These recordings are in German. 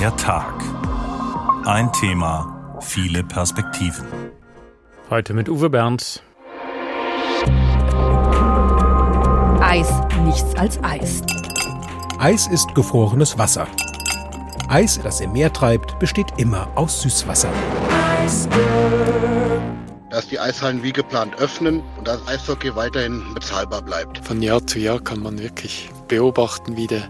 Der Tag. Ein Thema, viele Perspektiven. Heute mit Uwe Bernd. Eis, nichts als Eis. Eis ist gefrorenes Wasser. Eis, das im Meer treibt, besteht immer aus Süßwasser. Dass die Eishallen wie geplant öffnen und das Eishockey weiterhin bezahlbar bleibt. Von Jahr zu Jahr kann man wirklich beobachten, wie der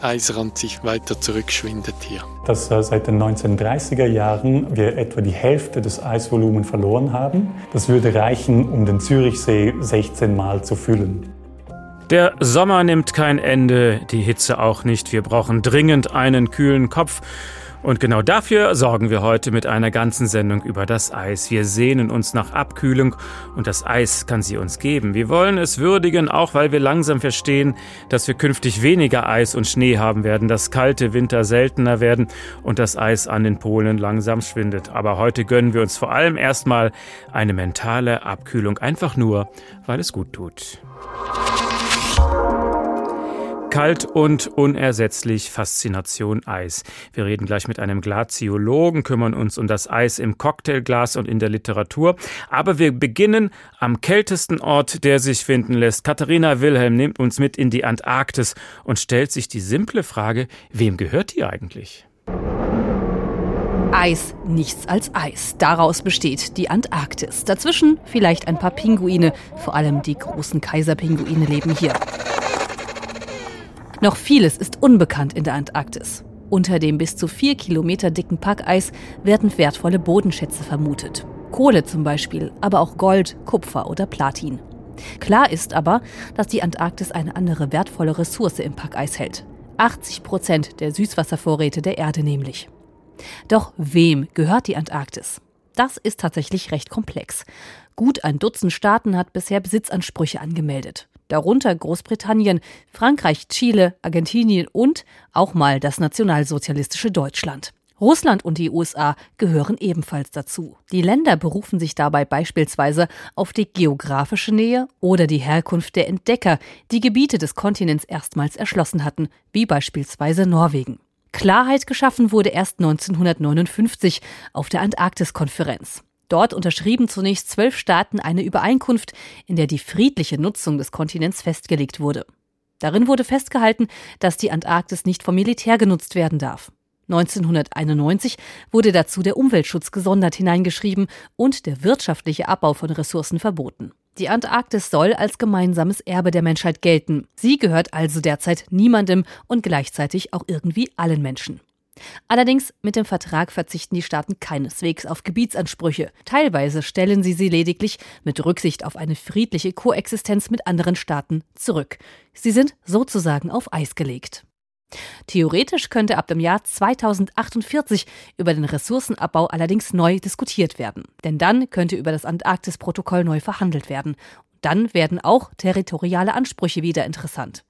Eisrand sich weiter zurückschwindet hier. Dass äh, seit den 1930er Jahren wir etwa die Hälfte des Eisvolumens verloren haben. Das würde reichen, um den Zürichsee 16 Mal zu füllen. Der Sommer nimmt kein Ende, die Hitze auch nicht. Wir brauchen dringend einen kühlen Kopf. Und genau dafür sorgen wir heute mit einer ganzen Sendung über das Eis. Wir sehnen uns nach Abkühlung und das Eis kann sie uns geben. Wir wollen es würdigen, auch weil wir langsam verstehen, dass wir künftig weniger Eis und Schnee haben werden, dass kalte Winter seltener werden und das Eis an den Polen langsam schwindet. Aber heute gönnen wir uns vor allem erstmal eine mentale Abkühlung, einfach nur, weil es gut tut. Kalt und unersetzlich Faszination Eis. Wir reden gleich mit einem Glaziologen, kümmern uns um das Eis im Cocktailglas und in der Literatur. Aber wir beginnen am kältesten Ort, der sich finden lässt. Katharina Wilhelm nimmt uns mit in die Antarktis und stellt sich die simple Frage, wem gehört die eigentlich? Eis, nichts als Eis. Daraus besteht die Antarktis. Dazwischen vielleicht ein paar Pinguine. Vor allem die großen Kaiserpinguine leben hier. Noch vieles ist unbekannt in der Antarktis. Unter dem bis zu vier Kilometer dicken Packeis werden wertvolle Bodenschätze vermutet. Kohle zum Beispiel, aber auch Gold, Kupfer oder Platin. Klar ist aber, dass die Antarktis eine andere wertvolle Ressource im Packeis hält. 80 Prozent der Süßwasservorräte der Erde nämlich. Doch wem gehört die Antarktis? Das ist tatsächlich recht komplex. Gut ein Dutzend Staaten hat bisher Besitzansprüche angemeldet darunter Großbritannien, Frankreich, Chile, Argentinien und auch mal das nationalsozialistische Deutschland. Russland und die USA gehören ebenfalls dazu. Die Länder berufen sich dabei beispielsweise auf die geografische Nähe oder die Herkunft der Entdecker, die Gebiete des Kontinents erstmals erschlossen hatten, wie beispielsweise Norwegen. Klarheit geschaffen wurde erst 1959 auf der Antarktiskonferenz. Dort unterschrieben zunächst zwölf Staaten eine Übereinkunft, in der die friedliche Nutzung des Kontinents festgelegt wurde. Darin wurde festgehalten, dass die Antarktis nicht vom Militär genutzt werden darf. 1991 wurde dazu der Umweltschutz gesondert hineingeschrieben und der wirtschaftliche Abbau von Ressourcen verboten. Die Antarktis soll als gemeinsames Erbe der Menschheit gelten. Sie gehört also derzeit niemandem und gleichzeitig auch irgendwie allen Menschen. Allerdings mit dem Vertrag verzichten die Staaten keineswegs auf Gebietsansprüche. Teilweise stellen sie sie lediglich mit Rücksicht auf eine friedliche Koexistenz mit anderen Staaten zurück. Sie sind sozusagen auf Eis gelegt. Theoretisch könnte ab dem Jahr 2048 über den Ressourcenabbau allerdings neu diskutiert werden. Denn dann könnte über das Antarktis-Protokoll neu verhandelt werden. Dann werden auch territoriale Ansprüche wieder interessant.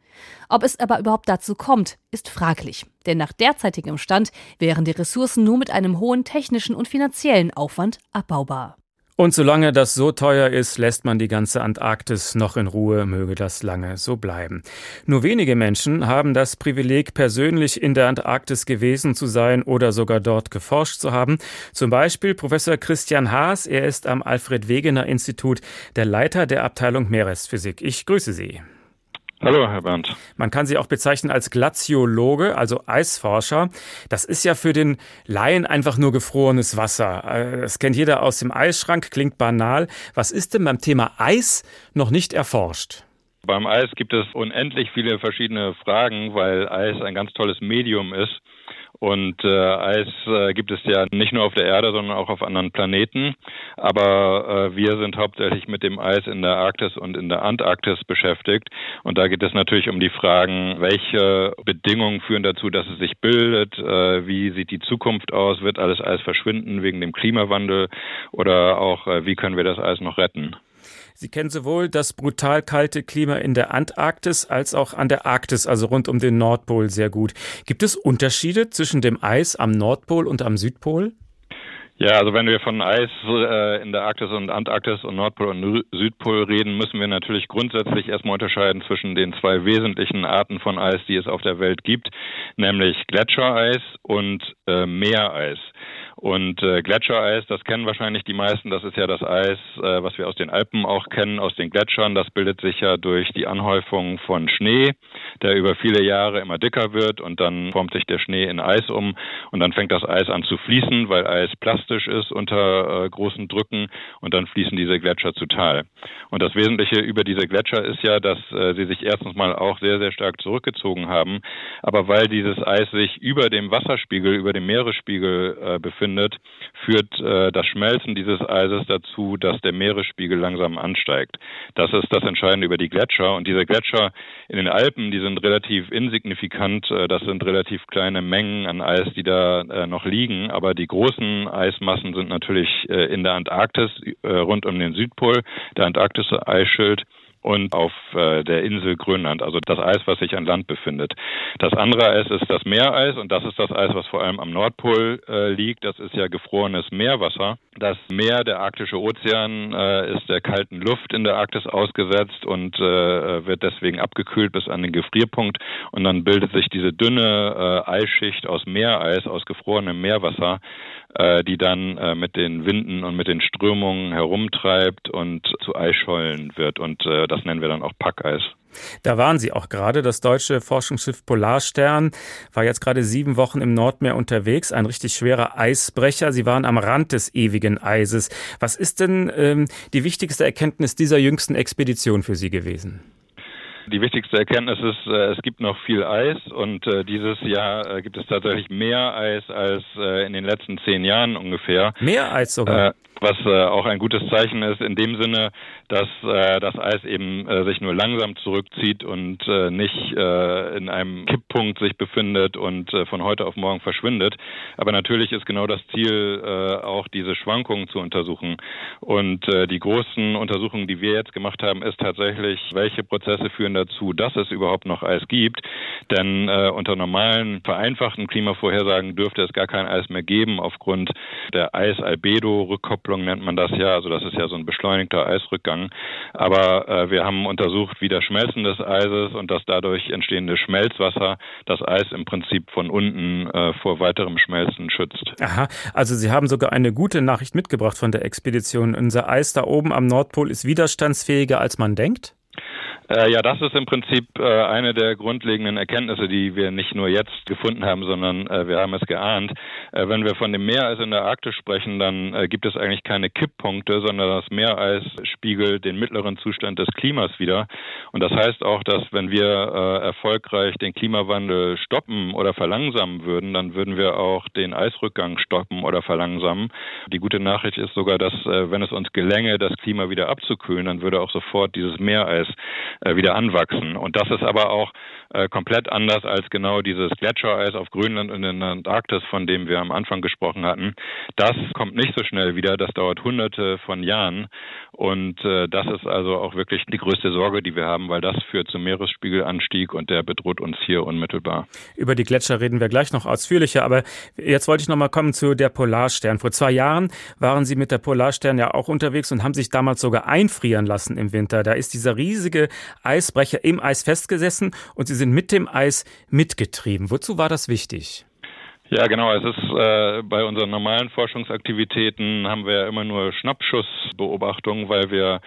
Ob es aber überhaupt dazu kommt, ist fraglich. Denn nach derzeitigem Stand wären die Ressourcen nur mit einem hohen technischen und finanziellen Aufwand abbaubar. Und solange das so teuer ist, lässt man die ganze Antarktis noch in Ruhe, möge das lange so bleiben. Nur wenige Menschen haben das Privileg, persönlich in der Antarktis gewesen zu sein oder sogar dort geforscht zu haben. Zum Beispiel Professor Christian Haas, er ist am Alfred Wegener Institut der Leiter der Abteilung Meeresphysik. Ich grüße Sie. Hallo, Herr Bernd. Man kann Sie auch bezeichnen als Glaziologe, also Eisforscher. Das ist ja für den Laien einfach nur gefrorenes Wasser. Äh, das kennt jeder aus dem Eisschrank, klingt banal. Was ist denn beim Thema Eis noch nicht erforscht? Beim Eis gibt es unendlich viele verschiedene Fragen, weil Eis ein ganz tolles Medium ist. Und äh, Eis äh, gibt es ja nicht nur auf der Erde, sondern auch auf anderen Planeten. Aber äh, wir sind hauptsächlich mit dem Eis in der Arktis und in der Antarktis beschäftigt. Und da geht es natürlich um die Fragen, welche Bedingungen führen dazu, dass es sich bildet, äh, wie sieht die Zukunft aus, wird alles Eis verschwinden wegen dem Klimawandel oder auch, äh, wie können wir das Eis noch retten. Sie kennen sowohl das brutal kalte Klima in der Antarktis als auch an der Arktis, also rund um den Nordpol, sehr gut. Gibt es Unterschiede zwischen dem Eis am Nordpol und am Südpol? Ja, also wenn wir von Eis äh, in der Arktis und Antarktis und Nordpol und Südpol reden, müssen wir natürlich grundsätzlich erstmal unterscheiden zwischen den zwei wesentlichen Arten von Eis, die es auf der Welt gibt, nämlich Gletschereis und äh, Meereis. Und äh, Gletschereis, das kennen wahrscheinlich die meisten, das ist ja das Eis, äh, was wir aus den Alpen auch kennen, aus den Gletschern. Das bildet sich ja durch die Anhäufung von Schnee, der über viele Jahre immer dicker wird. Und dann formt sich der Schnee in Eis um. Und dann fängt das Eis an zu fließen, weil Eis plastisch ist unter äh, großen Drücken. Und dann fließen diese Gletscher zu Tal. Und das Wesentliche über diese Gletscher ist ja, dass äh, sie sich erstens mal auch sehr, sehr stark zurückgezogen haben, aber weil dieses Eis sich über dem Wasserspiegel, über dem Meeresspiegel äh, befindet, stattfindet, führt äh, das Schmelzen dieses Eises dazu, dass der Meeresspiegel langsam ansteigt. Das ist das Entscheidende über die Gletscher. Und diese Gletscher in den Alpen, die sind relativ insignifikant. Äh, das sind relativ kleine Mengen an Eis, die da äh, noch liegen. Aber die großen Eismassen sind natürlich äh, in der Antarktis äh, rund um den Südpol, der antarktische Eisschild und auf äh, der Insel Grönland, also das Eis, was sich an Land befindet. Das andere Eis ist das Meereis und das ist das Eis, was vor allem am Nordpol äh, liegt. Das ist ja gefrorenes Meerwasser. Das Meer, der arktische Ozean, äh, ist der kalten Luft in der Arktis ausgesetzt und äh, wird deswegen abgekühlt bis an den Gefrierpunkt und dann bildet sich diese dünne äh, Eisschicht aus Meereis, aus gefrorenem Meerwasser, die dann äh, mit den Winden und mit den Strömungen herumtreibt und zu Eisschollen wird. Und äh, das nennen wir dann auch Packeis. Da waren Sie auch gerade. Das deutsche Forschungsschiff Polarstern war jetzt gerade sieben Wochen im Nordmeer unterwegs. Ein richtig schwerer Eisbrecher. Sie waren am Rand des ewigen Eises. Was ist denn ähm, die wichtigste Erkenntnis dieser jüngsten Expedition für Sie gewesen? Die wichtigste Erkenntnis ist, äh, es gibt noch viel Eis und äh, dieses Jahr äh, gibt es tatsächlich mehr Eis als in den letzten zehn Jahren ungefähr. Mehr Eis sogar? Was äh, auch ein gutes Zeichen ist in dem Sinne, dass äh, das Eis eben äh, sich nur langsam zurückzieht und äh, nicht äh, in einem Kipppunkt sich befindet und äh, von heute auf morgen verschwindet. Aber natürlich ist genau das Ziel, äh, auch diese Schwankungen zu untersuchen. Und äh, die großen Untersuchungen, die wir jetzt gemacht haben, ist tatsächlich, welche Prozesse führen dazu, dass es überhaupt noch Eis gibt. Denn äh, unter normalen, vereinfachten Klimavorhersagen dürfte es gar kein Eis mehr geben aufgrund der Eis-Albedo-Rückkopplung Rückkopplung nennt man das ja. Also das ist ja so ein beschleunigter Eisrückgang. Aber äh, wir haben untersucht, wie das Schmelzen des Eises und das dadurch entstehende Schmelzwasser das Eis im Prinzip von unten äh, vor weiterem Schmelzen schützt. Aha, also Sie haben sogar eine gute Nachricht mitgebracht von der Expedition. Unser Eis da oben am Nordpol ist widerstandsfähiger, als man denkt? Äh, ja, das ist im Prinzip äh, eine der grundlegenden Erkenntnisse, die wir nicht nur jetzt gefunden haben, sondern äh, wir haben es geahnt. Äh, wenn wir von dem Meereis in der Arktis sprechen, dann äh, gibt es eigentlich keine Kipppunkte, sondern das Meereis spiegelt den mittleren Zustand des Klimas wieder. Und das heißt auch, dass wenn wir äh, erfolgreich den Klimawandel stoppen oder verlangsamen würden, dann würden wir auch den Eisrückgang stoppen oder verlangsamen. Die gute Nachricht ist sogar, dass wenn es uns gelänge, das Klima wieder abzukühlen, dann würde auch sofort dieses Meereis wieder anwachsen. Und das ist aber auch äh, komplett anders als genau dieses Gletschereis auf Grönland und in der Antarktis, von dem wir am Anfang gesprochen hatten. Das kommt nicht so schnell wieder, das dauert hunderte von Jahren. Und äh, das ist also auch wirklich die größte Sorge, die wir haben, weil das führt zum Meeresspiegelanstieg und der bedroht uns hier unmittelbar. Über die Gletscher reden wir gleich noch ausführlicher, aber jetzt wollte ich noch mal kommen zu der Polarstern. Vor zwei Jahren waren Sie mit der Polarstern ja auch unterwegs und haben sich damals sogar einfrieren lassen im Winter. Da ist dieser riesige Eisbrecher im Eis festgesessen und Sie sind mit dem Eis mitgetrieben. Wozu war das wichtig? Ja, genau. Es ist äh, bei unseren normalen Forschungsaktivitäten haben wir immer nur Schnappschussbeobachtungen, weil wir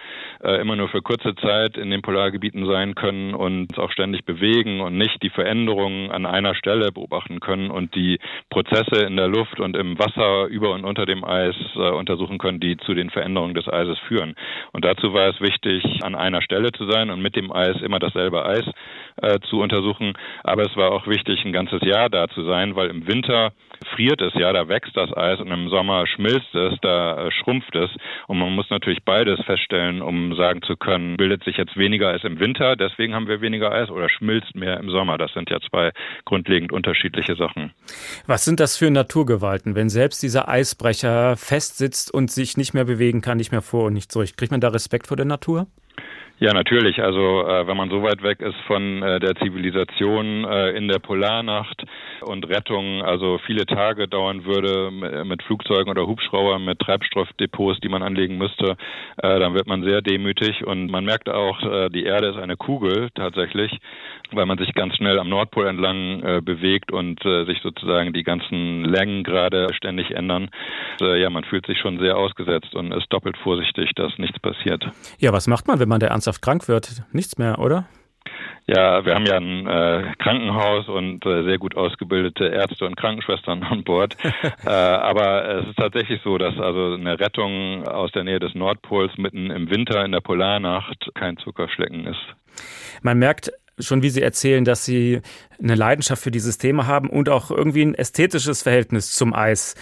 äh, immer nur für kurze Zeit in den Polargebieten sein können und auch ständig bewegen und nicht die Veränderungen an einer Stelle beobachten können und die Prozesse in der Luft und im Wasser über und unter dem Eis äh, untersuchen können, die zu den Veränderungen des Eises führen. Und dazu war es wichtig, an einer Stelle zu sein und mit dem Eis immer dasselbe Eis äh, zu untersuchen. Aber es war auch wichtig, ein ganzes Jahr da zu sein, weil im Winter Winter friert es ja, da wächst das Eis und im Sommer schmilzt es, da äh, schrumpft es. Und man muss natürlich beides feststellen, um sagen zu können, bildet sich jetzt weniger Eis im Winter, deswegen haben wir weniger Eis oder schmilzt mehr im Sommer. Das sind ja zwei grundlegend unterschiedliche Sachen. Was sind das für Naturgewalten, wenn selbst dieser Eisbrecher festsitzt und sich nicht mehr bewegen kann, nicht mehr vor und nicht zurück? Kriegt man da Respekt vor der Natur? Ja, natürlich. Also äh, wenn man so weit weg ist von äh, der Zivilisation äh, in der Polarnacht, und Rettung also viele Tage dauern würde mit Flugzeugen oder Hubschraubern, mit Treibstoffdepots, die man anlegen müsste, äh, dann wird man sehr demütig und man merkt auch, äh, die Erde ist eine Kugel tatsächlich, weil man sich ganz schnell am Nordpol entlang äh, bewegt und äh, sich sozusagen die ganzen Längen gerade ständig ändern. Äh, ja, man fühlt sich schon sehr ausgesetzt und ist doppelt vorsichtig, dass nichts passiert. Ja, was macht man, wenn man da ernsthaft krank wird? Nichts mehr, oder? Ja, wir haben ja ein äh, Krankenhaus und äh, sehr gut ausgebildete Ärzte und Krankenschwestern an Bord. äh, aber es ist tatsächlich so, dass also eine Rettung aus der Nähe des Nordpols mitten im Winter in der Polarnacht kein Zuckerschlecken ist. Man merkt schon, wie Sie erzählen, dass Sie eine Leidenschaft für dieses Thema haben und auch irgendwie ein ästhetisches Verhältnis zum Eis.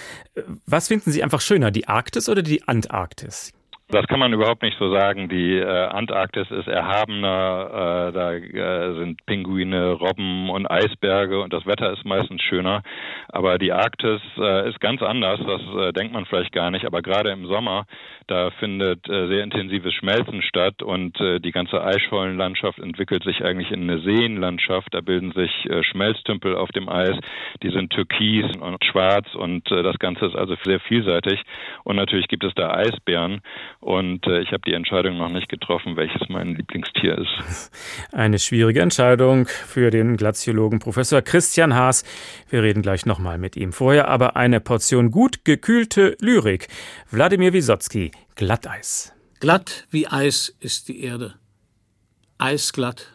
Was finden Sie einfach schöner, die Arktis oder die Antarktis? Das kann man überhaupt nicht so sagen. Die äh, Antarktis ist erhabener, äh, da äh, sind Pinguine, Robben und Eisberge und das Wetter ist meistens schöner. Aber die Arktis äh, ist ganz anders, das äh, denkt man vielleicht gar nicht. Aber gerade im Sommer, da findet äh, sehr intensives Schmelzen statt und die ganze Eisschollenlandschaft entwickelt sich eigentlich in eine Seenlandschaft. Da bilden sich Schmelztümpel auf dem Eis, die sind türkis und schwarz und das Ganze ist also sehr vielseitig. Und natürlich gibt es da Eisbären. Und äh, ich habe die Entscheidung noch nicht getroffen, welches mein Lieblingstier ist. Eine schwierige Entscheidung für den Glaziologen Professor Christian Haas. Wir reden gleich nochmal mit ihm. Vorher aber eine Portion gut gekühlte Lyrik. Wladimir Wisotzki, Glatteis. Glatt wie Eis ist die Erde. Eisglatt.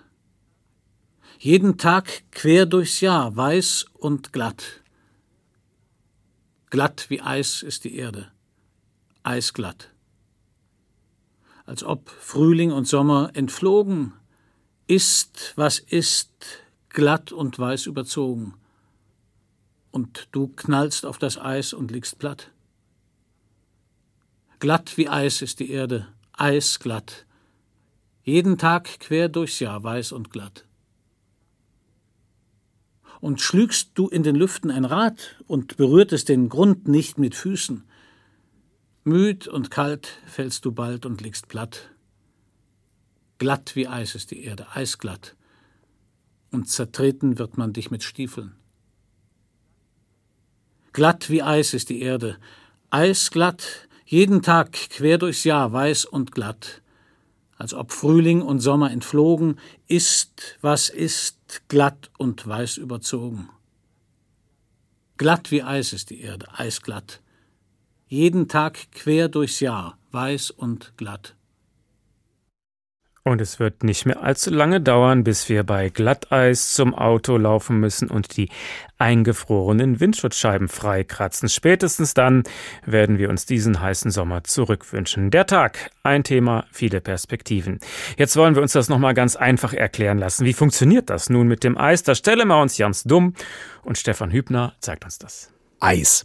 Jeden Tag quer durchs Jahr, weiß und glatt. Glatt wie Eis ist die Erde. Eisglatt als ob Frühling und Sommer entflogen, ist, was ist, glatt und weiß überzogen. Und du knallst auf das Eis und liegst platt. Glatt wie Eis ist die Erde, eisglatt. Jeden Tag quer durchs Jahr weiß und glatt. Und schlügst du in den Lüften ein Rad und berührtest den Grund nicht mit Füßen, Müd und kalt fällst du bald und liegst platt. Glatt wie Eis ist die Erde, eisglatt. Und zertreten wird man dich mit Stiefeln. Glatt wie Eis ist die Erde, eisglatt, jeden Tag quer durchs Jahr weiß und glatt. Als ob Frühling und Sommer entflogen, ist, was ist, glatt und weiß überzogen. Glatt wie Eis ist die Erde, eisglatt jeden Tag quer durchs Jahr, weiß und glatt. Und es wird nicht mehr allzu lange dauern, bis wir bei Glatteis zum Auto laufen müssen und die eingefrorenen Windschutzscheiben freikratzen. Spätestens dann werden wir uns diesen heißen Sommer zurückwünschen. Der Tag, ein Thema, viele Perspektiven. Jetzt wollen wir uns das nochmal ganz einfach erklären lassen. Wie funktioniert das nun mit dem Eis? Da stellen wir uns ganz dumm und Stefan Hübner zeigt uns das. Eis.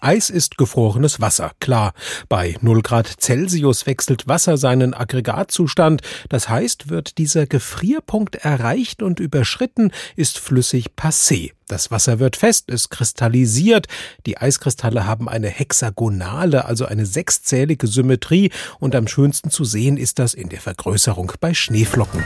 Eis ist gefrorenes Wasser, klar. Bei 0 Grad Celsius wechselt Wasser seinen Aggregatzustand. Das heißt, wird dieser Gefrierpunkt erreicht und überschritten, ist flüssig passé. Das Wasser wird fest, es kristallisiert. Die Eiskristalle haben eine hexagonale, also eine sechszählige Symmetrie und am schönsten zu sehen ist das in der Vergrößerung bei Schneeflocken.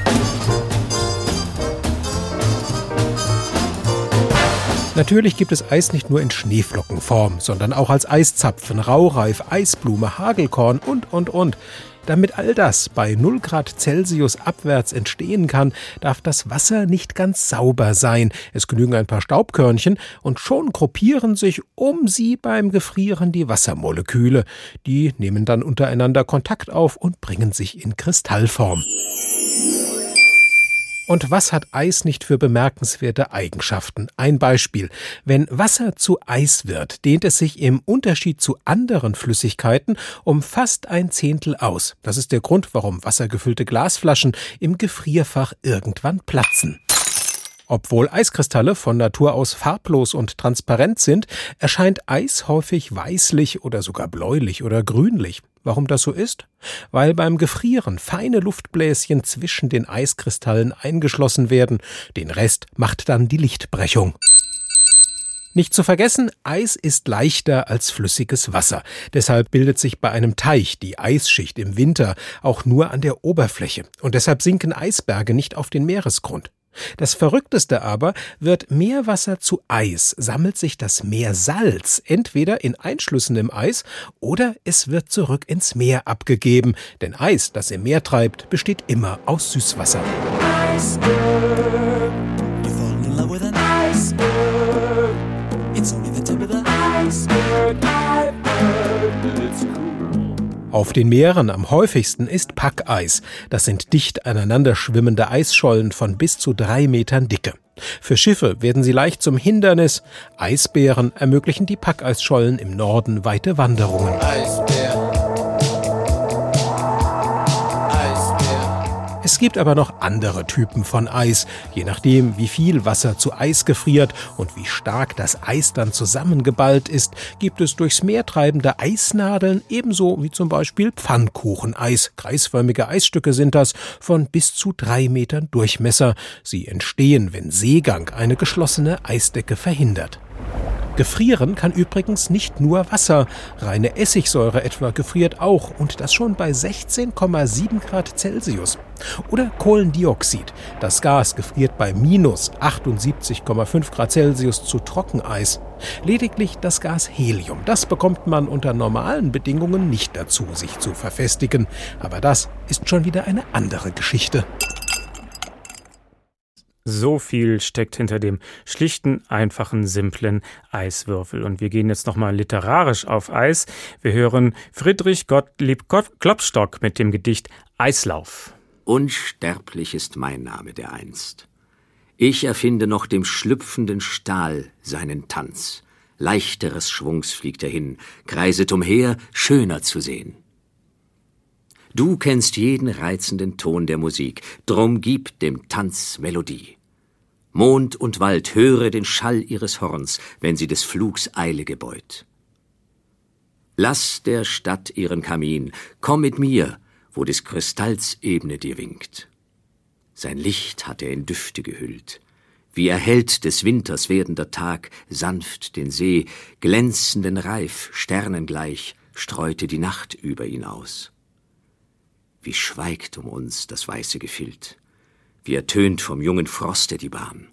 Natürlich gibt es Eis nicht nur in Schneeflockenform, sondern auch als Eiszapfen, Raureif, Eisblume, Hagelkorn und, und, und. Damit all das bei 0 Grad Celsius abwärts entstehen kann, darf das Wasser nicht ganz sauber sein. Es genügen ein paar Staubkörnchen und schon gruppieren sich um sie beim Gefrieren die Wassermoleküle. Die nehmen dann untereinander Kontakt auf und bringen sich in Kristallform. Und was hat Eis nicht für bemerkenswerte Eigenschaften? Ein Beispiel. Wenn Wasser zu Eis wird, dehnt es sich im Unterschied zu anderen Flüssigkeiten um fast ein Zehntel aus. Das ist der Grund, warum wassergefüllte Glasflaschen im Gefrierfach irgendwann platzen. Obwohl Eiskristalle von Natur aus farblos und transparent sind, erscheint Eis häufig weißlich oder sogar bläulich oder grünlich. Warum das so ist? Weil beim Gefrieren feine Luftbläschen zwischen den Eiskristallen eingeschlossen werden, den Rest macht dann die Lichtbrechung. Nicht zu vergessen, Eis ist leichter als flüssiges Wasser. Deshalb bildet sich bei einem Teich die Eisschicht im Winter auch nur an der Oberfläche. Und deshalb sinken Eisberge nicht auf den Meeresgrund. Das Verrückteste aber, wird Meerwasser zu Eis, sammelt sich das Meersalz entweder in Einschlüssen im Eis oder es wird zurück ins Meer abgegeben, denn Eis, das im Meer treibt, besteht immer aus Süßwasser. Auf den Meeren am häufigsten ist Packeis. Das sind dicht aneinander schwimmende Eisschollen von bis zu drei Metern Dicke. Für Schiffe werden sie leicht zum Hindernis. Eisbären ermöglichen die Packeisschollen im Norden weite Wanderungen. Eisbär. Es gibt aber noch andere Typen von Eis. Je nachdem, wie viel Wasser zu Eis gefriert und wie stark das Eis dann zusammengeballt ist, gibt es durchs Meer treibende Eisnadeln, ebenso wie zum Beispiel Pfannkucheneis. Kreisförmige Eisstücke sind das, von bis zu drei Metern Durchmesser. Sie entstehen, wenn Seegang eine geschlossene Eisdecke verhindert. Gefrieren kann übrigens nicht nur Wasser. Reine Essigsäure etwa gefriert auch und das schon bei 16,7 Grad Celsius. Oder Kohlendioxid. Das Gas gefriert bei minus 78,5 Grad Celsius zu Trockeneis. Lediglich das Gas Helium, das bekommt man unter normalen Bedingungen nicht dazu, sich zu verfestigen. Aber das ist schon wieder eine andere Geschichte. So viel steckt hinter dem schlichten, einfachen, simplen Eiswürfel. Und wir gehen jetzt nochmal literarisch auf Eis. Wir hören Friedrich Gottlieb Klopstock mit dem Gedicht Eislauf. Unsterblich ist mein Name der einst. Ich erfinde noch dem schlüpfenden Stahl seinen Tanz. Leichteres Schwungs fliegt er hin, kreiset umher, schöner zu sehen. Du kennst jeden reizenden Ton der Musik, drum gib dem Tanz Melodie. Mond und Wald höre den Schall ihres Horns, wenn sie des Flugs Eile gebeut. Lass der Stadt ihren Kamin, komm mit mir, wo des Kristalls Ebene dir winkt. Sein Licht hat er in Düfte gehüllt, wie erhellt des Winters werdender Tag sanft den See, glänzenden Reif, sternengleich, streute die Nacht über ihn aus. Wie schweigt um uns das weiße Gefild, wie ertönt vom jungen Froste die Bahn.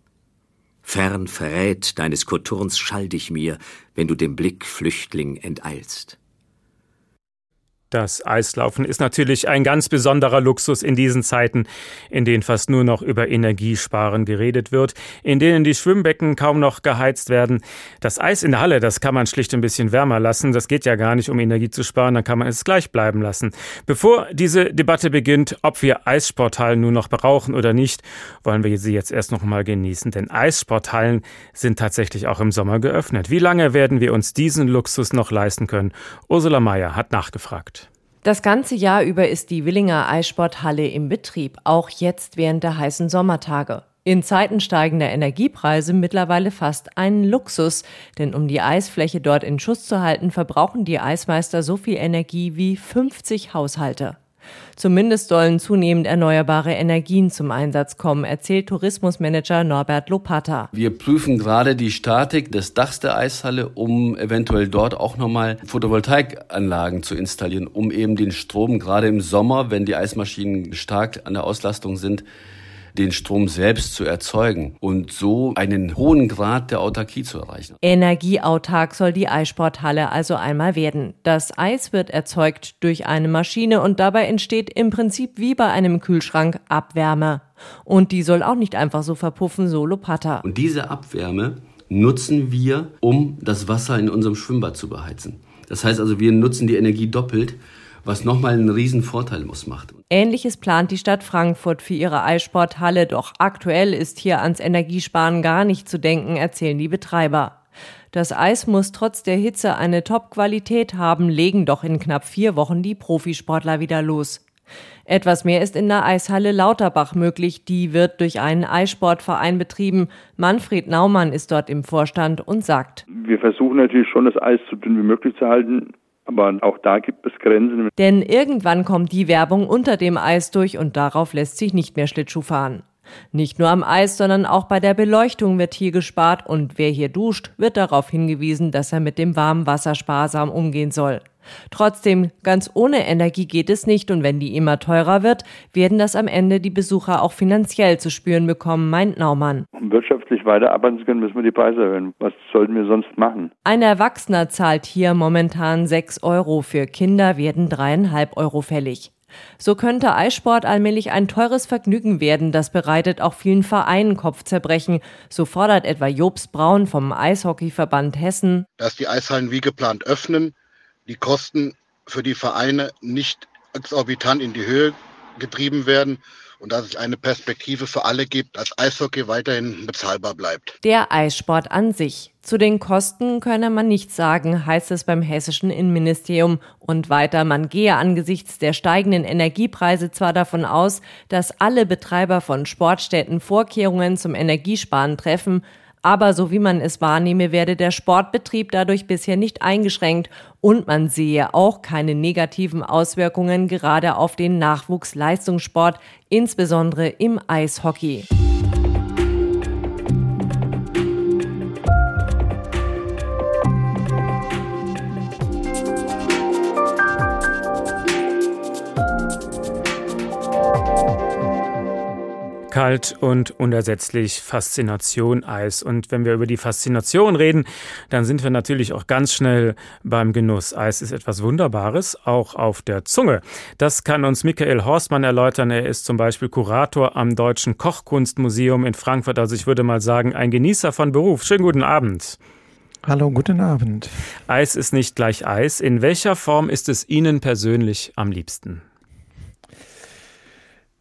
Fern verrät deines Koturns Schall dich mir, wenn du dem Blick Flüchtling enteilst. Das Eislaufen ist natürlich ein ganz besonderer Luxus in diesen Zeiten, in denen fast nur noch über Energiesparen geredet wird, in denen die Schwimmbecken kaum noch geheizt werden. Das Eis in der Halle, das kann man schlicht ein bisschen wärmer lassen. Das geht ja gar nicht, um Energie zu sparen, dann kann man es gleich bleiben lassen. Bevor diese Debatte beginnt, ob wir Eissporthallen nur noch brauchen oder nicht, wollen wir sie jetzt erst noch mal genießen, denn Eissporthallen sind tatsächlich auch im Sommer geöffnet. Wie lange werden wir uns diesen Luxus noch leisten können? Ursula Mayer hat nachgefragt. Das ganze Jahr über ist die Willinger Eissporthalle im Betrieb, auch jetzt während der heißen Sommertage. In Zeiten steigender Energiepreise mittlerweile fast ein Luxus, denn um die Eisfläche dort in Schuss zu halten, verbrauchen die Eismeister so viel Energie wie 50 Haushalte. Zumindest sollen zunehmend erneuerbare Energien zum Einsatz kommen, erzählt Tourismusmanager Norbert Lopata. Wir prüfen gerade die Statik des Dachs der Eishalle, um eventuell dort auch nochmal Photovoltaikanlagen zu installieren, um eben den Strom gerade im Sommer, wenn die Eismaschinen stark an der Auslastung sind, den Strom selbst zu erzeugen und so einen hohen Grad der Autarkie zu erreichen. Energieautark soll die Eissporthalle also einmal werden. Das Eis wird erzeugt durch eine Maschine und dabei entsteht im Prinzip wie bei einem Kühlschrank Abwärme. Und die soll auch nicht einfach so verpuffen, so Lopata. Und diese Abwärme nutzen wir, um das Wasser in unserem Schwimmbad zu beheizen. Das heißt also, wir nutzen die Energie doppelt was nochmal einen riesen Vorteil muss macht. Ähnliches plant die Stadt Frankfurt für ihre Eissporthalle, doch aktuell ist hier ans Energiesparen gar nicht zu denken, erzählen die Betreiber. Das Eis muss trotz der Hitze eine Top-Qualität haben, legen doch in knapp vier Wochen die Profisportler wieder los. Etwas mehr ist in der Eishalle Lauterbach möglich. Die wird durch einen Eissportverein betrieben. Manfred Naumann ist dort im Vorstand und sagt, wir versuchen natürlich schon, das Eis so dünn wie möglich zu halten. Aber auch da gibt es Grenzen. Denn irgendwann kommt die Werbung unter dem Eis durch und darauf lässt sich nicht mehr Schlittschuh fahren. Nicht nur am Eis, sondern auch bei der Beleuchtung wird hier gespart und wer hier duscht, wird darauf hingewiesen, dass er mit dem warmen Wasser sparsam umgehen soll. Trotzdem, ganz ohne Energie geht es nicht und wenn die immer teurer wird, werden das am Ende die Besucher auch finanziell zu spüren bekommen, meint Naumann. Um wirtschaftlich weiter arbeiten zu können, müssen wir die Preise erhöhen. Was sollten wir sonst machen? Ein Erwachsener zahlt hier momentan 6 Euro, für Kinder werden dreieinhalb Euro fällig. So könnte Eissport allmählich ein teures Vergnügen werden, das bereitet auch vielen Vereinen Kopfzerbrechen. So fordert etwa Jobs Braun vom Eishockeyverband Hessen. Dass die Eishallen wie geplant öffnen, die Kosten für die Vereine nicht exorbitant in die Höhe getrieben werden und dass es eine Perspektive für alle gibt, dass Eishockey weiterhin bezahlbar bleibt. Der Eissport an sich. Zu den Kosten könne man nichts sagen, heißt es beim hessischen Innenministerium. Und weiter, man gehe angesichts der steigenden Energiepreise zwar davon aus, dass alle Betreiber von Sportstätten Vorkehrungen zum Energiesparen treffen, aber so wie man es wahrnehme, werde der Sportbetrieb dadurch bisher nicht eingeschränkt und man sehe auch keine negativen Auswirkungen gerade auf den Nachwuchsleistungssport, insbesondere im Eishockey. Kalt und unersetzlich Faszination Eis. Und wenn wir über die Faszination reden, dann sind wir natürlich auch ganz schnell beim Genuss. Eis ist etwas Wunderbares, auch auf der Zunge. Das kann uns Michael Horstmann erläutern. Er ist zum Beispiel Kurator am Deutschen Kochkunstmuseum in Frankfurt. Also ich würde mal sagen, ein Genießer von Beruf. Schönen guten Abend. Hallo, guten Abend. Eis ist nicht gleich Eis. In welcher Form ist es Ihnen persönlich am liebsten?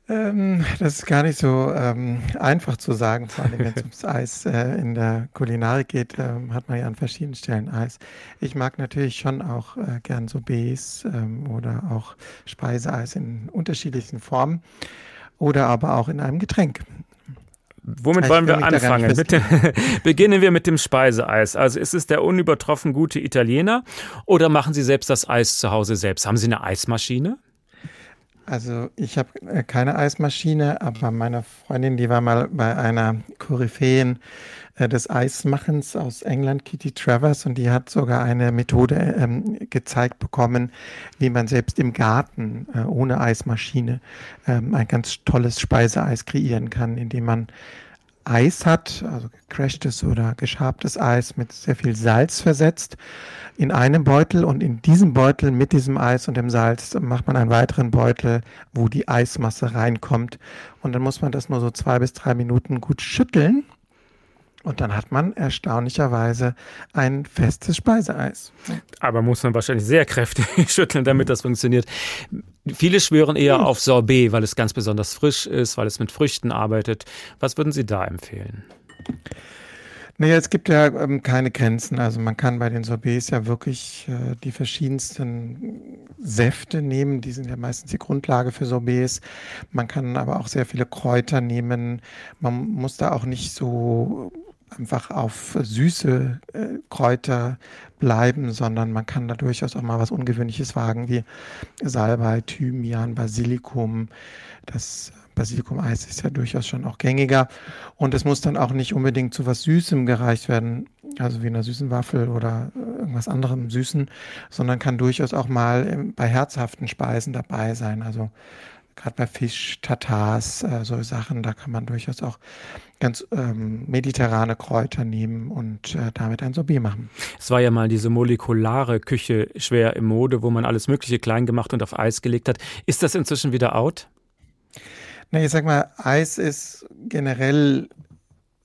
Ähm, das ist gar nicht so ähm, einfach zu sagen, vor allem wenn es ums Eis äh, in der Kulinarik geht, ähm, hat man ja an verschiedenen Stellen Eis. Ich mag natürlich schon auch äh, gern Sorbets ähm, oder auch Speiseeis in unterschiedlichen Formen oder aber auch in einem Getränk. Womit also wollen wir anfangen? Dem, beginnen wir mit dem Speiseeis. Also ist es der unübertroffen gute Italiener oder machen Sie selbst das Eis zu Hause selbst? Haben Sie eine Eismaschine? Also ich habe äh, keine Eismaschine, aber meine Freundin, die war mal bei einer Koryphäen äh, des Eismachens aus England, Kitty Travers, und die hat sogar eine Methode ähm, gezeigt bekommen, wie man selbst im Garten äh, ohne Eismaschine ähm, ein ganz tolles Speiseeis kreieren kann, indem man Eis hat, also gecrashtes oder geschabtes Eis mit sehr viel Salz versetzt in einem Beutel und in diesem Beutel mit diesem Eis und dem Salz macht man einen weiteren Beutel, wo die Eismasse reinkommt. Und dann muss man das nur so zwei bis drei Minuten gut schütteln und dann hat man erstaunlicherweise ein festes Speiseeis. Aber muss man wahrscheinlich sehr kräftig schütteln, damit das funktioniert. Viele schwören eher auf Sorbet, weil es ganz besonders frisch ist, weil es mit Früchten arbeitet. Was würden Sie da empfehlen? Naja, es gibt ja ähm, keine Grenzen. Also man kann bei den Sorbets ja wirklich äh, die verschiedensten Säfte nehmen. Die sind ja meistens die Grundlage für Sorbets. Man kann aber auch sehr viele Kräuter nehmen. Man muss da auch nicht so einfach auf süße äh, Kräuter bleiben, sondern man kann da durchaus auch mal was Ungewöhnliches wagen, wie Salbei, Thymian, Basilikum. Das Basilikum-Eis ist ja durchaus schon auch gängiger. Und es muss dann auch nicht unbedingt zu was Süßem gereicht werden, also wie einer süßen Waffel oder äh, irgendwas anderem Süßen, sondern kann durchaus auch mal bei herzhaften Speisen dabei sein. Also gerade bei Fisch, Tatars, äh, so Sachen, da kann man durchaus auch ganz ähm, mediterrane Kräuter nehmen und äh, damit ein Sorbet machen. Es war ja mal diese molekulare Küche schwer im Mode, wo man alles Mögliche klein gemacht und auf Eis gelegt hat. Ist das inzwischen wieder out? Na, ich sag mal, Eis ist generell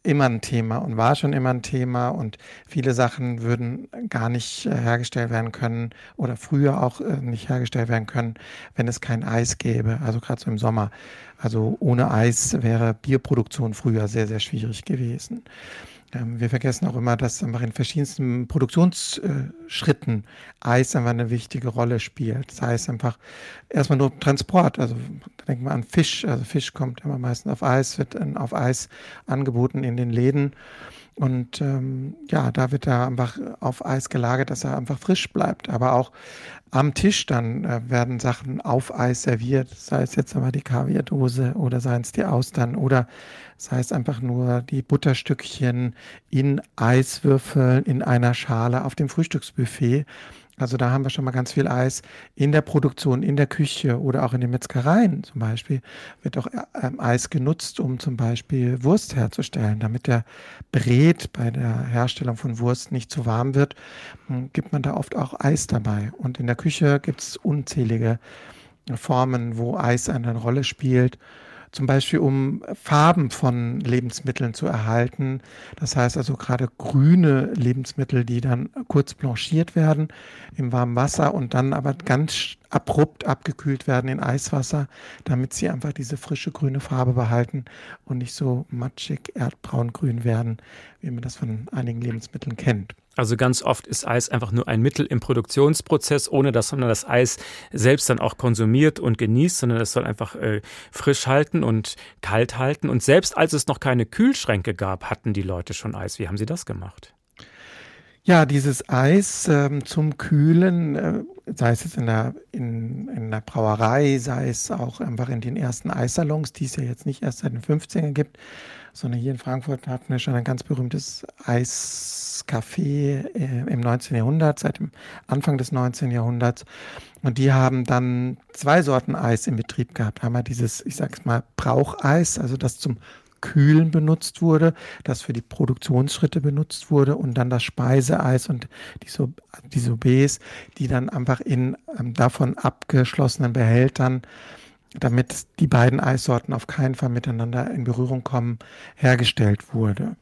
immer ein Thema und war schon immer ein Thema und viele Sachen würden gar nicht äh, hergestellt werden können oder früher auch äh, nicht hergestellt werden können, wenn es kein Eis gäbe, also gerade so im Sommer. Also ohne Eis wäre Bierproduktion früher sehr, sehr schwierig gewesen. Ähm, wir vergessen auch immer, dass einfach in verschiedensten Produktionsschritten Eis einfach eine wichtige Rolle spielt. Das heißt einfach erstmal nur Transport. Also denken wir an Fisch. Also Fisch kommt immer meistens auf Eis, wird auf Eis angeboten in den Läden. Und ähm, ja, da wird er einfach auf Eis gelagert, dass er einfach frisch bleibt. Aber auch am Tisch dann äh, werden Sachen auf Eis serviert, sei es jetzt aber die Kaviardose oder seien es die Austern oder sei es einfach nur die Butterstückchen in Eiswürfeln in einer Schale auf dem Frühstücksbuffet. Also da haben wir schon mal ganz viel Eis in der Produktion, in der Küche oder auch in den Metzgereien zum Beispiel wird auch ähm, Eis genutzt, um zum Beispiel Wurst herzustellen. Damit der Bret bei der Herstellung von Wurst nicht zu warm wird, hm, gibt man da oft auch Eis dabei. Und in der Küche gibt es unzählige Formen, wo Eis eine Rolle spielt zum Beispiel um Farben von Lebensmitteln zu erhalten. Das heißt also gerade grüne Lebensmittel, die dann kurz blanchiert werden im warmen Wasser und dann aber ganz abrupt abgekühlt werden in Eiswasser, damit sie einfach diese frische grüne Farbe behalten und nicht so matschig erdbraungrün werden, wie man das von einigen Lebensmitteln kennt. Also ganz oft ist Eis einfach nur ein Mittel im Produktionsprozess, ohne dass man das Eis selbst dann auch konsumiert und genießt, sondern es soll einfach äh, frisch halten und kalt halten. Und selbst als es noch keine Kühlschränke gab, hatten die Leute schon Eis. Wie haben sie das gemacht? Ja, dieses Eis ähm, zum Kühlen, äh, sei es jetzt in der, in, in der Brauerei, sei es auch einfach in den ersten Eissalons, die es ja jetzt nicht erst seit den 15 gibt, sondern hier in Frankfurt hatten wir schon ein ganz berühmtes Eiscafé äh, im 19. Jahrhundert, seit dem Anfang des 19. Jahrhunderts. Und die haben dann zwei Sorten Eis in Betrieb gehabt. Einmal dieses, ich sag's mal, Braucheis, also das zum Kühlen benutzt wurde, das für die Produktionsschritte benutzt wurde und dann das Speiseeis und die, so die Soubets, die dann einfach in ähm, davon abgeschlossenen Behältern damit die beiden Eissorten auf keinen Fall miteinander in Berührung kommen, hergestellt wurde.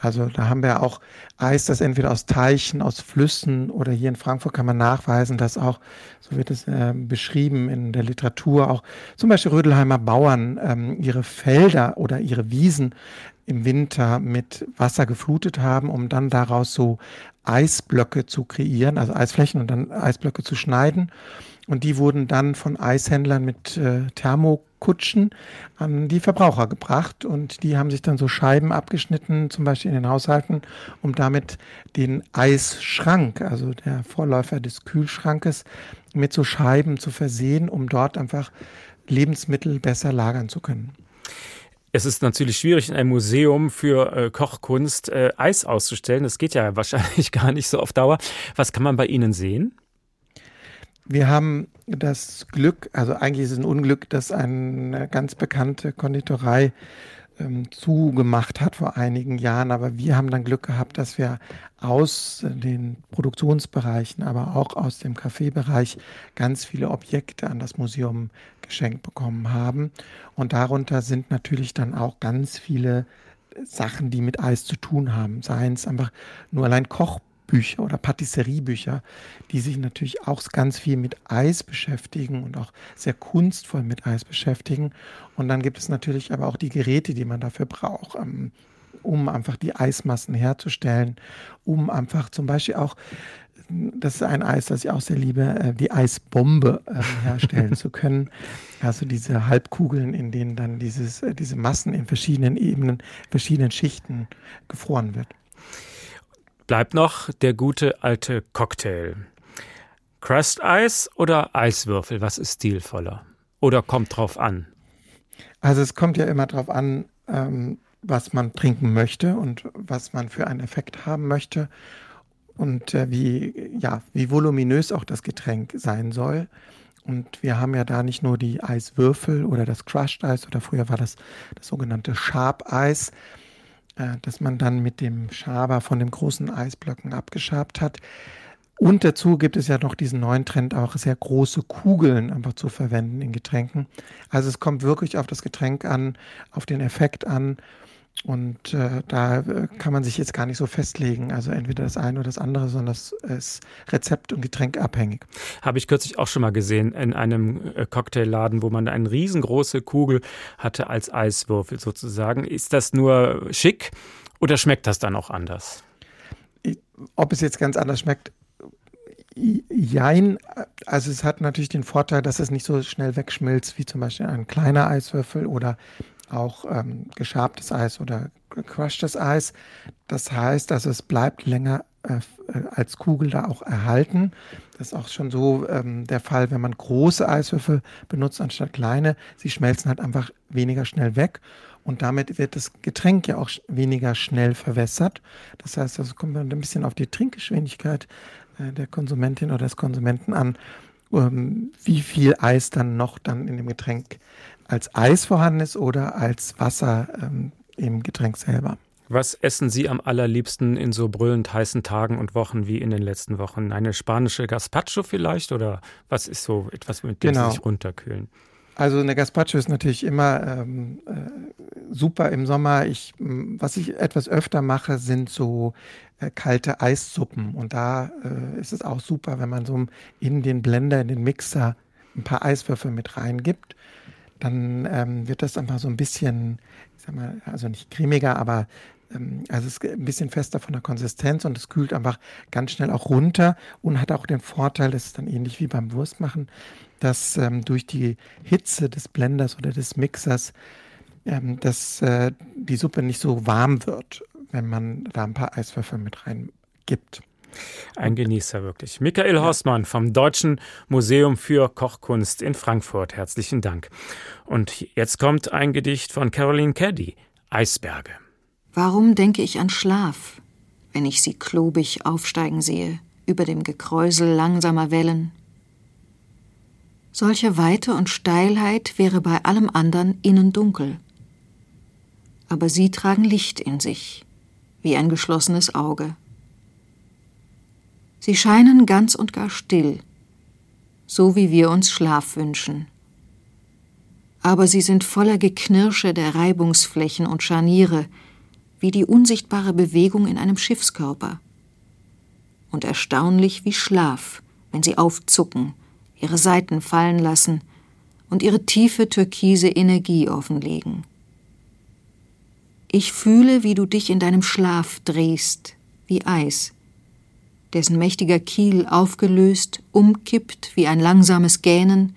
Also da haben wir auch Eis, das entweder aus Teichen, aus Flüssen oder hier in Frankfurt kann man nachweisen, dass auch, so wird es äh, beschrieben in der Literatur, auch zum Beispiel Rödelheimer Bauern ähm, ihre Felder oder ihre Wiesen im Winter mit Wasser geflutet haben, um dann daraus so Eisblöcke zu kreieren, also Eisflächen und dann Eisblöcke zu schneiden. Und die wurden dann von Eishändlern mit äh, Thermokutschen an die Verbraucher gebracht. Und die haben sich dann so Scheiben abgeschnitten, zum Beispiel in den Haushalten, um damit den Eisschrank, also der Vorläufer des Kühlschrankes, mit so Scheiben zu versehen, um dort einfach Lebensmittel besser lagern zu können. Es ist natürlich schwierig, in einem Museum für äh, Kochkunst äh, Eis auszustellen. Das geht ja wahrscheinlich gar nicht so auf Dauer. Was kann man bei Ihnen sehen? Wir haben das Glück, also eigentlich ist es ein Unglück, dass eine ganz bekannte Konditorei ähm, zugemacht hat vor einigen Jahren. Aber wir haben dann Glück gehabt, dass wir aus den Produktionsbereichen, aber auch aus dem Kaffeebereich ganz viele Objekte an das Museum geschenkt bekommen haben. Und darunter sind natürlich dann auch ganz viele Sachen, die mit Eis zu tun haben. Seien es einfach nur allein Koch Bücher oder Patisseriebücher, die sich natürlich auch ganz viel mit Eis beschäftigen und auch sehr kunstvoll mit Eis beschäftigen. Und dann gibt es natürlich aber auch die Geräte, die man dafür braucht, ähm, um einfach die Eismassen herzustellen, um einfach zum Beispiel auch das ist ein Eis, das ich auch sehr liebe, äh, die Eisbombe ähm, herstellen zu können. Also diese Halbkugeln, in denen dann dieses, äh, diese Massen in verschiedenen Ebenen, verschiedenen Schichten gefroren wird. Bleibt noch der gute alte Cocktail. Crust Eis oder Eiswürfel? Was ist stilvoller? Oder kommt drauf an? Also es kommt ja immer drauf an, ähm, was man trinken möchte und was man für einen Effekt haben möchte und äh, wie, ja, wie voluminös auch das Getränk sein soll. Und wir haben ja da nicht nur die Eiswürfel oder das Crushed Eis oder früher war das das sogenannte Sharp Eis, äh, dass man dann mit dem Schaber von den großen Eisblöcken abgeschabt hat. Und dazu gibt es ja noch diesen neuen Trend, auch sehr große Kugeln einfach zu verwenden in Getränken. Also es kommt wirklich auf das Getränk an, auf den Effekt an und äh, da äh, kann man sich jetzt gar nicht so festlegen. Also entweder das eine oder das andere, sondern das ist Rezept und Getränk abhängig. Habe ich kürzlich auch schon mal gesehen in einem äh, Cocktailladen, wo man eine riesengroße Kugel hatte als Eiswürfel sozusagen. Ist das nur schick oder schmeckt das dann auch anders? Ob es jetzt ganz anders schmeckt, Jein, also es hat natürlich den Vorteil, dass es nicht so schnell wegschmilzt wie zum Beispiel ein kleiner Eiswürfel oder auch ähm, geschabtes Eis oder gecrushtes Eis. Das heißt, also es bleibt länger äh, äh, als Kugel da auch erhalten. Das ist auch schon so ähm, der Fall, wenn man große Eiswürfel benutzt anstatt kleine. Sie schmelzen halt einfach weniger schnell weg und damit wird das Getränk ja auch weniger schnell verwässert. Das heißt, also kommt ein bisschen auf die Trinkgeschwindigkeit äh, der Konsumentin oder des Konsumenten an, ähm, wie viel Eis dann noch dann in dem Getränk als Eis vorhanden ist oder als Wasser ähm, im Getränk selber. Was essen Sie am allerliebsten in so brüllend heißen Tagen und Wochen wie in den letzten Wochen? Eine spanische Gazpacho vielleicht oder was ist so etwas, mit dem genau. Sie sich runterkühlen? Also eine Gazpacho ist natürlich immer ähm, äh, super im Sommer. Ich, was ich etwas öfter mache, sind so äh, kalte Eissuppen. Und da äh, ist es auch super, wenn man so in den Blender, in den Mixer ein paar Eiswürfel mit reingibt. Dann ähm, wird das einfach so ein bisschen, ich sag mal, also nicht cremiger, aber ähm, also es ist ein bisschen fester von der Konsistenz und es kühlt einfach ganz schnell auch runter und hat auch den Vorteil, das ist dann ähnlich wie beim Wurstmachen, dass ähm, durch die Hitze des Blenders oder des Mixers ähm, dass äh, die Suppe nicht so warm wird, wenn man da ein paar Eiswürfel mit rein gibt. Ein Genießer wirklich. Michael. Horstmann vom Deutschen Museum für Kochkunst in Frankfurt. Herzlichen Dank. Und jetzt kommt ein Gedicht von Caroline Caddy, Eisberge. Warum denke ich an Schlaf, wenn ich sie klobig aufsteigen sehe, über dem Gekräusel langsamer Wellen? Solche Weite und Steilheit wäre bei allem andern innen dunkel. Aber sie tragen Licht in sich, wie ein geschlossenes Auge. Sie scheinen ganz und gar still, so wie wir uns Schlaf wünschen. Aber sie sind voller Geknirsche der Reibungsflächen und Scharniere, wie die unsichtbare Bewegung in einem Schiffskörper. Und erstaunlich wie Schlaf, wenn sie aufzucken, ihre Seiten fallen lassen und ihre tiefe türkise Energie offenlegen. Ich fühle, wie du dich in deinem Schlaf drehst, wie Eis, dessen mächtiger Kiel aufgelöst, umkippt wie ein langsames Gähnen,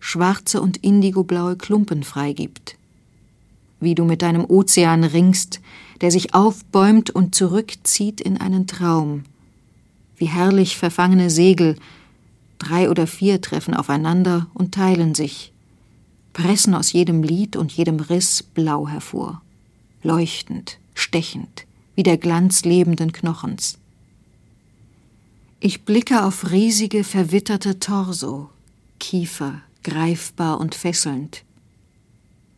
schwarze und indigoblaue Klumpen freigibt. Wie du mit deinem Ozean ringst, der sich aufbäumt und zurückzieht in einen Traum. Wie herrlich verfangene Segel, drei oder vier treffen aufeinander und teilen sich, pressen aus jedem Lied und jedem Riss blau hervor, leuchtend, stechend, wie der Glanz lebenden Knochens. Ich blicke auf riesige, verwitterte Torso, Kiefer, greifbar und fesselnd.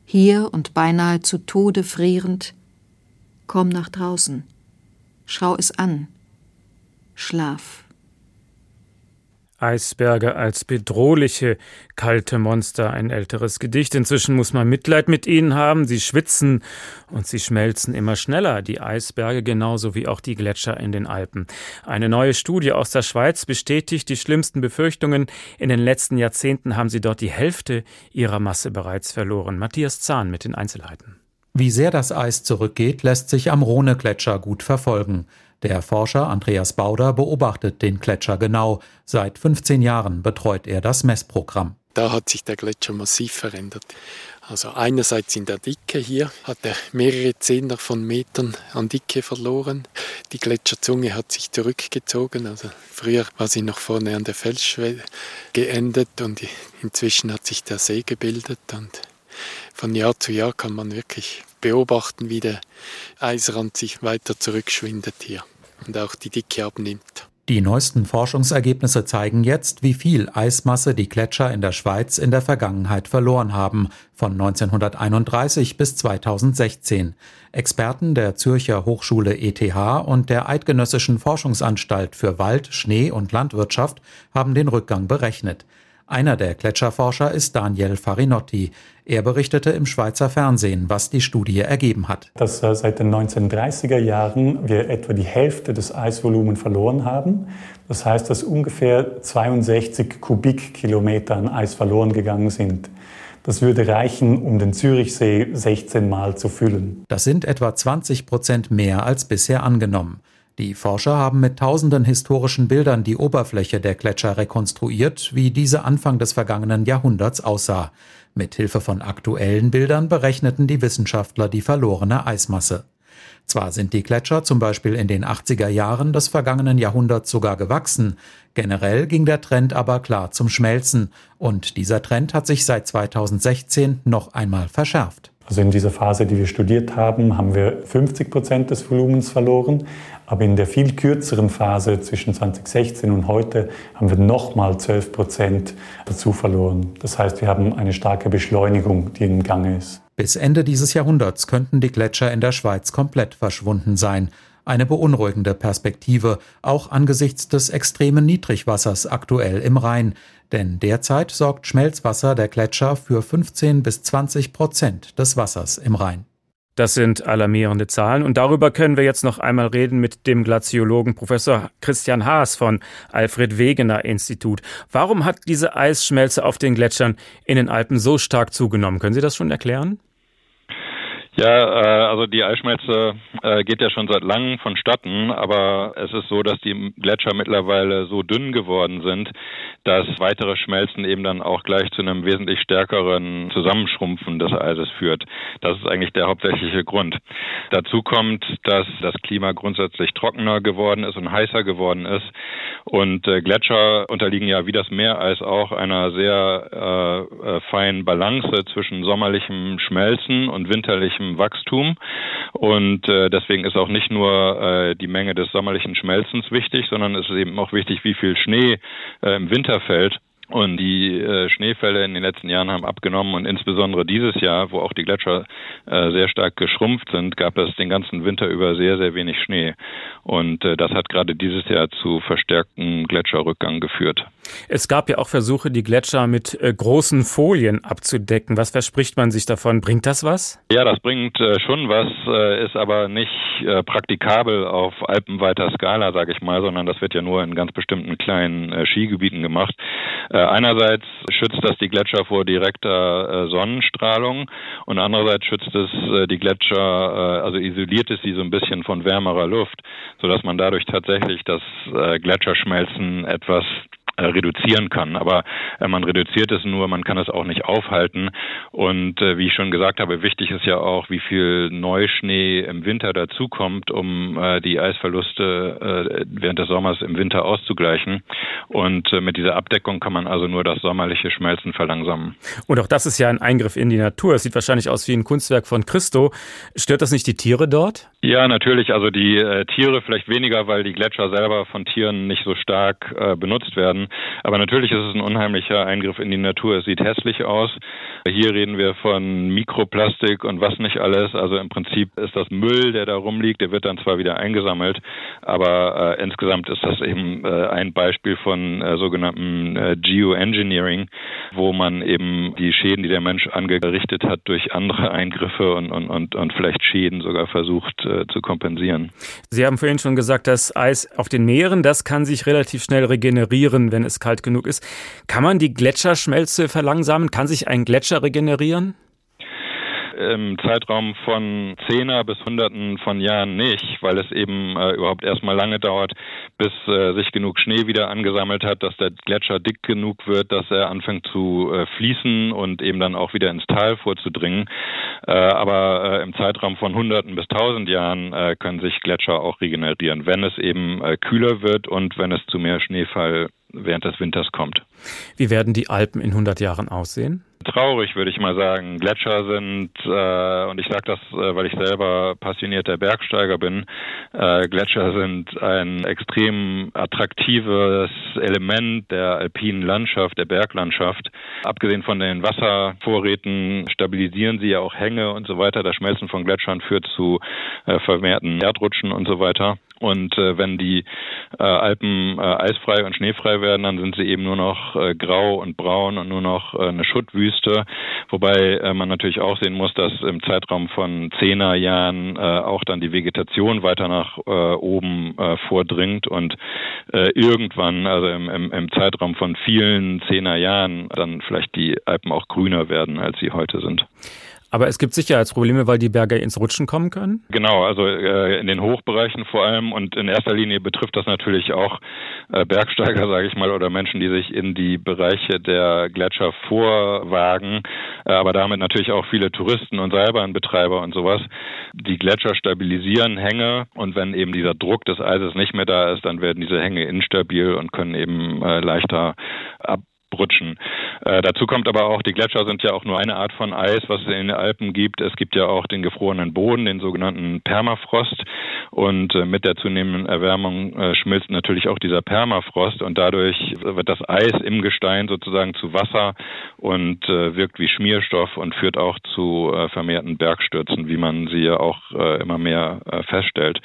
Hier und beinahe zu Tode frierend, komm nach draußen, schau es an, schlaf. Eisberge als bedrohliche, kalte Monster, ein älteres Gedicht. Inzwischen muss man Mitleid mit ihnen haben. Sie schwitzen und sie schmelzen immer schneller, die Eisberge genauso wie auch die Gletscher in den Alpen. Eine neue Studie aus der Schweiz bestätigt die schlimmsten Befürchtungen. In den letzten Jahrzehnten haben sie dort die Hälfte ihrer Masse bereits verloren. Matthias Zahn mit den Einzelheiten. Wie sehr das Eis zurückgeht, lässt sich am Rhone-Gletscher gut verfolgen. Der Forscher Andreas Bauder beobachtet den Gletscher genau. Seit 15 Jahren betreut er das Messprogramm. Da hat sich der Gletscher massiv verändert. Also einerseits in der Dicke hier hat er mehrere Zehner von Metern an Dicke verloren. Die Gletscherzunge hat sich zurückgezogen. Also früher war sie noch vorne an der Felsschwelle geendet und inzwischen hat sich der See gebildet und von Jahr zu Jahr kann man wirklich beobachten, wie der Eisrand sich weiter zurückschwindet hier und auch die Dicke abnimmt. Die neuesten Forschungsergebnisse zeigen jetzt, wie viel Eismasse die Gletscher in der Schweiz in der Vergangenheit verloren haben, von 1931 bis 2016. Experten der Zürcher Hochschule ETH und der Eidgenössischen Forschungsanstalt für Wald, Schnee und Landwirtschaft haben den Rückgang berechnet. Einer der Gletscherforscher ist Daniel Farinotti. Er berichtete im Schweizer Fernsehen, was die Studie ergeben hat. Dass äh, seit den 1930er Jahren wir etwa die Hälfte des Eisvolumens verloren haben. Das heißt, dass ungefähr 62 Kubikkilometer an Eis verloren gegangen sind. Das würde reichen, um den Zürichsee 16 Mal zu füllen. Das sind etwa 20 Prozent mehr als bisher angenommen. Die Forscher haben mit tausenden historischen Bildern die Oberfläche der Gletscher rekonstruiert, wie diese Anfang des vergangenen Jahrhunderts aussah. Mit Hilfe von aktuellen Bildern berechneten die Wissenschaftler die verlorene Eismasse. Zwar sind die Gletscher zum Beispiel in den 80er Jahren des vergangenen Jahrhunderts sogar gewachsen, generell ging der Trend aber klar zum Schmelzen, und dieser Trend hat sich seit 2016 noch einmal verschärft. Also in dieser Phase, die wir studiert haben, haben wir 50 Prozent des Volumens verloren. Aber in der viel kürzeren Phase zwischen 2016 und heute haben wir nochmal 12 Prozent dazu verloren. Das heißt, wir haben eine starke Beschleunigung, die im Gange ist. Bis Ende dieses Jahrhunderts könnten die Gletscher in der Schweiz komplett verschwunden sein. Eine beunruhigende Perspektive, auch angesichts des extremen Niedrigwassers aktuell im Rhein. Denn derzeit sorgt Schmelzwasser der Gletscher für 15 bis 20 Prozent des Wassers im Rhein. Das sind alarmierende Zahlen und darüber können wir jetzt noch einmal reden mit dem Glaziologen Professor Christian Haas von Alfred Wegener Institut. Warum hat diese Eisschmelze auf den Gletschern in den Alpen so stark zugenommen? Können Sie das schon erklären? Ja, äh, also die Eisschmelze äh, geht ja schon seit langem vonstatten, aber es ist so, dass die Gletscher mittlerweile so dünn geworden sind, dass weitere Schmelzen eben dann auch gleich zu einem wesentlich stärkeren Zusammenschrumpfen des Eises führt. Das ist eigentlich der hauptsächliche Grund. Dazu kommt, dass das Klima grundsätzlich trockener geworden ist und heißer geworden ist und äh, Gletscher unterliegen ja wie das Meereis auch einer sehr äh, äh feinen Balance zwischen sommerlichem Schmelzen und winterlichem sommerlichem Wachstum. Und äh, deswegen ist auch nicht nur äh, die Menge des sommerlichen Schmelzens wichtig, sondern es ist eben auch wichtig, wie viel Schnee äh, im Winter fällt. Und die äh, Schneefälle in den letzten Jahren haben abgenommen und insbesondere dieses Jahr, wo auch die Gletscher äh, sehr stark geschrumpft sind, gab es den ganzen Winter über sehr, sehr wenig Schnee. Und äh, das hat gerade dieses Jahr zu verstärktem Gletscherrückgang geführt. Es gab ja auch Versuche, die Gletscher mit äh, großen Folien abzudecken. Was verspricht man sich davon? Bringt das was? Ja, das bringt äh, schon was, äh, ist aber nicht praktikabel auf alpenweiter Skala, sage ich mal, sondern das wird ja nur in ganz bestimmten kleinen Skigebieten gemacht. Einerseits schützt das die Gletscher vor direkter Sonnenstrahlung und andererseits schützt es die Gletscher, also isoliert es sie so ein bisschen von wärmerer Luft, sodass man dadurch tatsächlich das Gletscherschmelzen etwas äh, reduzieren kann. Aber äh, man reduziert es nur, man kann es auch nicht aufhalten. Und äh, wie ich schon gesagt habe, wichtig ist ja auch, wie viel Neuschnee im Winter dazukommt, um äh, die Eisverluste äh, während des Sommers im Winter auszugleichen. Und äh, mit dieser Abdeckung kann man also nur das sommerliche Schmelzen verlangsamen. Und auch das ist ja ein Eingriff in die Natur. Es sieht wahrscheinlich aus wie ein Kunstwerk von Christo. Stört das nicht die Tiere dort? Ja, natürlich. Also die äh, Tiere vielleicht weniger, weil die Gletscher selber von Tieren nicht so stark äh, benutzt werden. Aber natürlich ist es ein unheimlicher Eingriff in die Natur. Es sieht hässlich aus. Hier reden wir von Mikroplastik und was nicht alles. Also im Prinzip ist das Müll, der da rumliegt. Der wird dann zwar wieder eingesammelt, aber äh, insgesamt ist das eben äh, ein Beispiel von äh, sogenannten äh, Geoengineering, wo man eben die Schäden, die der Mensch angerichtet hat, durch andere Eingriffe und, und, und, und vielleicht Schäden sogar versucht äh, zu kompensieren. Sie haben vorhin schon gesagt, das Eis auf den Meeren, das kann sich relativ schnell regenerieren wenn es kalt genug ist. Kann man die Gletscherschmelze verlangsamen? Kann sich ein Gletscher regenerieren? im Zeitraum von Zehner bis Hunderten von Jahren nicht, weil es eben äh, überhaupt erstmal lange dauert, bis äh, sich genug Schnee wieder angesammelt hat, dass der Gletscher dick genug wird, dass er anfängt zu äh, fließen und eben dann auch wieder ins Tal vorzudringen. Äh, aber äh, im Zeitraum von Hunderten bis Tausend Jahren äh, können sich Gletscher auch regenerieren, wenn es eben kühler wird und wenn es zu mehr Schneefall während des Winters kommt. Wie werden die Alpen in 100 Jahren aussehen? Traurig, würde ich mal sagen. Gletscher sind, äh, und ich sage das, äh, weil ich selber passionierter Bergsteiger bin, äh, Gletscher sind ein extrem attraktives Element der alpinen Landschaft, der Berglandschaft. Abgesehen von den Wasservorräten stabilisieren sie ja auch Hänge und so weiter. Das Schmelzen von Gletschern führt zu äh, vermehrten Erdrutschen und so weiter. Und äh, wenn die äh, Alpen äh, eisfrei und schneefrei werden, dann sind sie eben nur noch äh, grau und braun und nur noch äh, eine Schuttwüste. Wobei äh, man natürlich auch sehen muss, dass im Zeitraum von zehner Jahren äh, auch dann die Vegetation weiter nach äh, oben äh, vordringt und äh, irgendwann, also im, im, im Zeitraum von vielen zehner Jahren, dann vielleicht die Alpen auch grüner werden, als sie heute sind. Aber es gibt Sicherheitsprobleme, weil die Berge ins Rutschen kommen können? Genau, also äh, in den Hochbereichen vor allem und in erster Linie betrifft das natürlich auch äh, Bergsteiger, sage ich mal, oder Menschen, die sich in die Bereiche der Gletscher vorwagen, äh, aber damit natürlich auch viele Touristen und Seilbahnbetreiber und sowas. Die Gletscher stabilisieren Hänge und wenn eben dieser Druck des Eises nicht mehr da ist, dann werden diese Hänge instabil und können eben äh, leichter ab abrutschen. Äh, dazu kommt aber auch, die Gletscher sind ja auch nur eine Art von Eis, was es in den Alpen gibt. Es gibt ja auch den gefrorenen Boden, den sogenannten Permafrost. Und äh, mit der zunehmenden Erwärmung äh, schmilzt natürlich auch dieser Permafrost und dadurch wird das Eis im Gestein sozusagen zu Wasser und äh, wirkt wie Schmierstoff und führt auch zu äh, vermehrten Bergstürzen, wie man sie ja auch äh, immer mehr feststellt.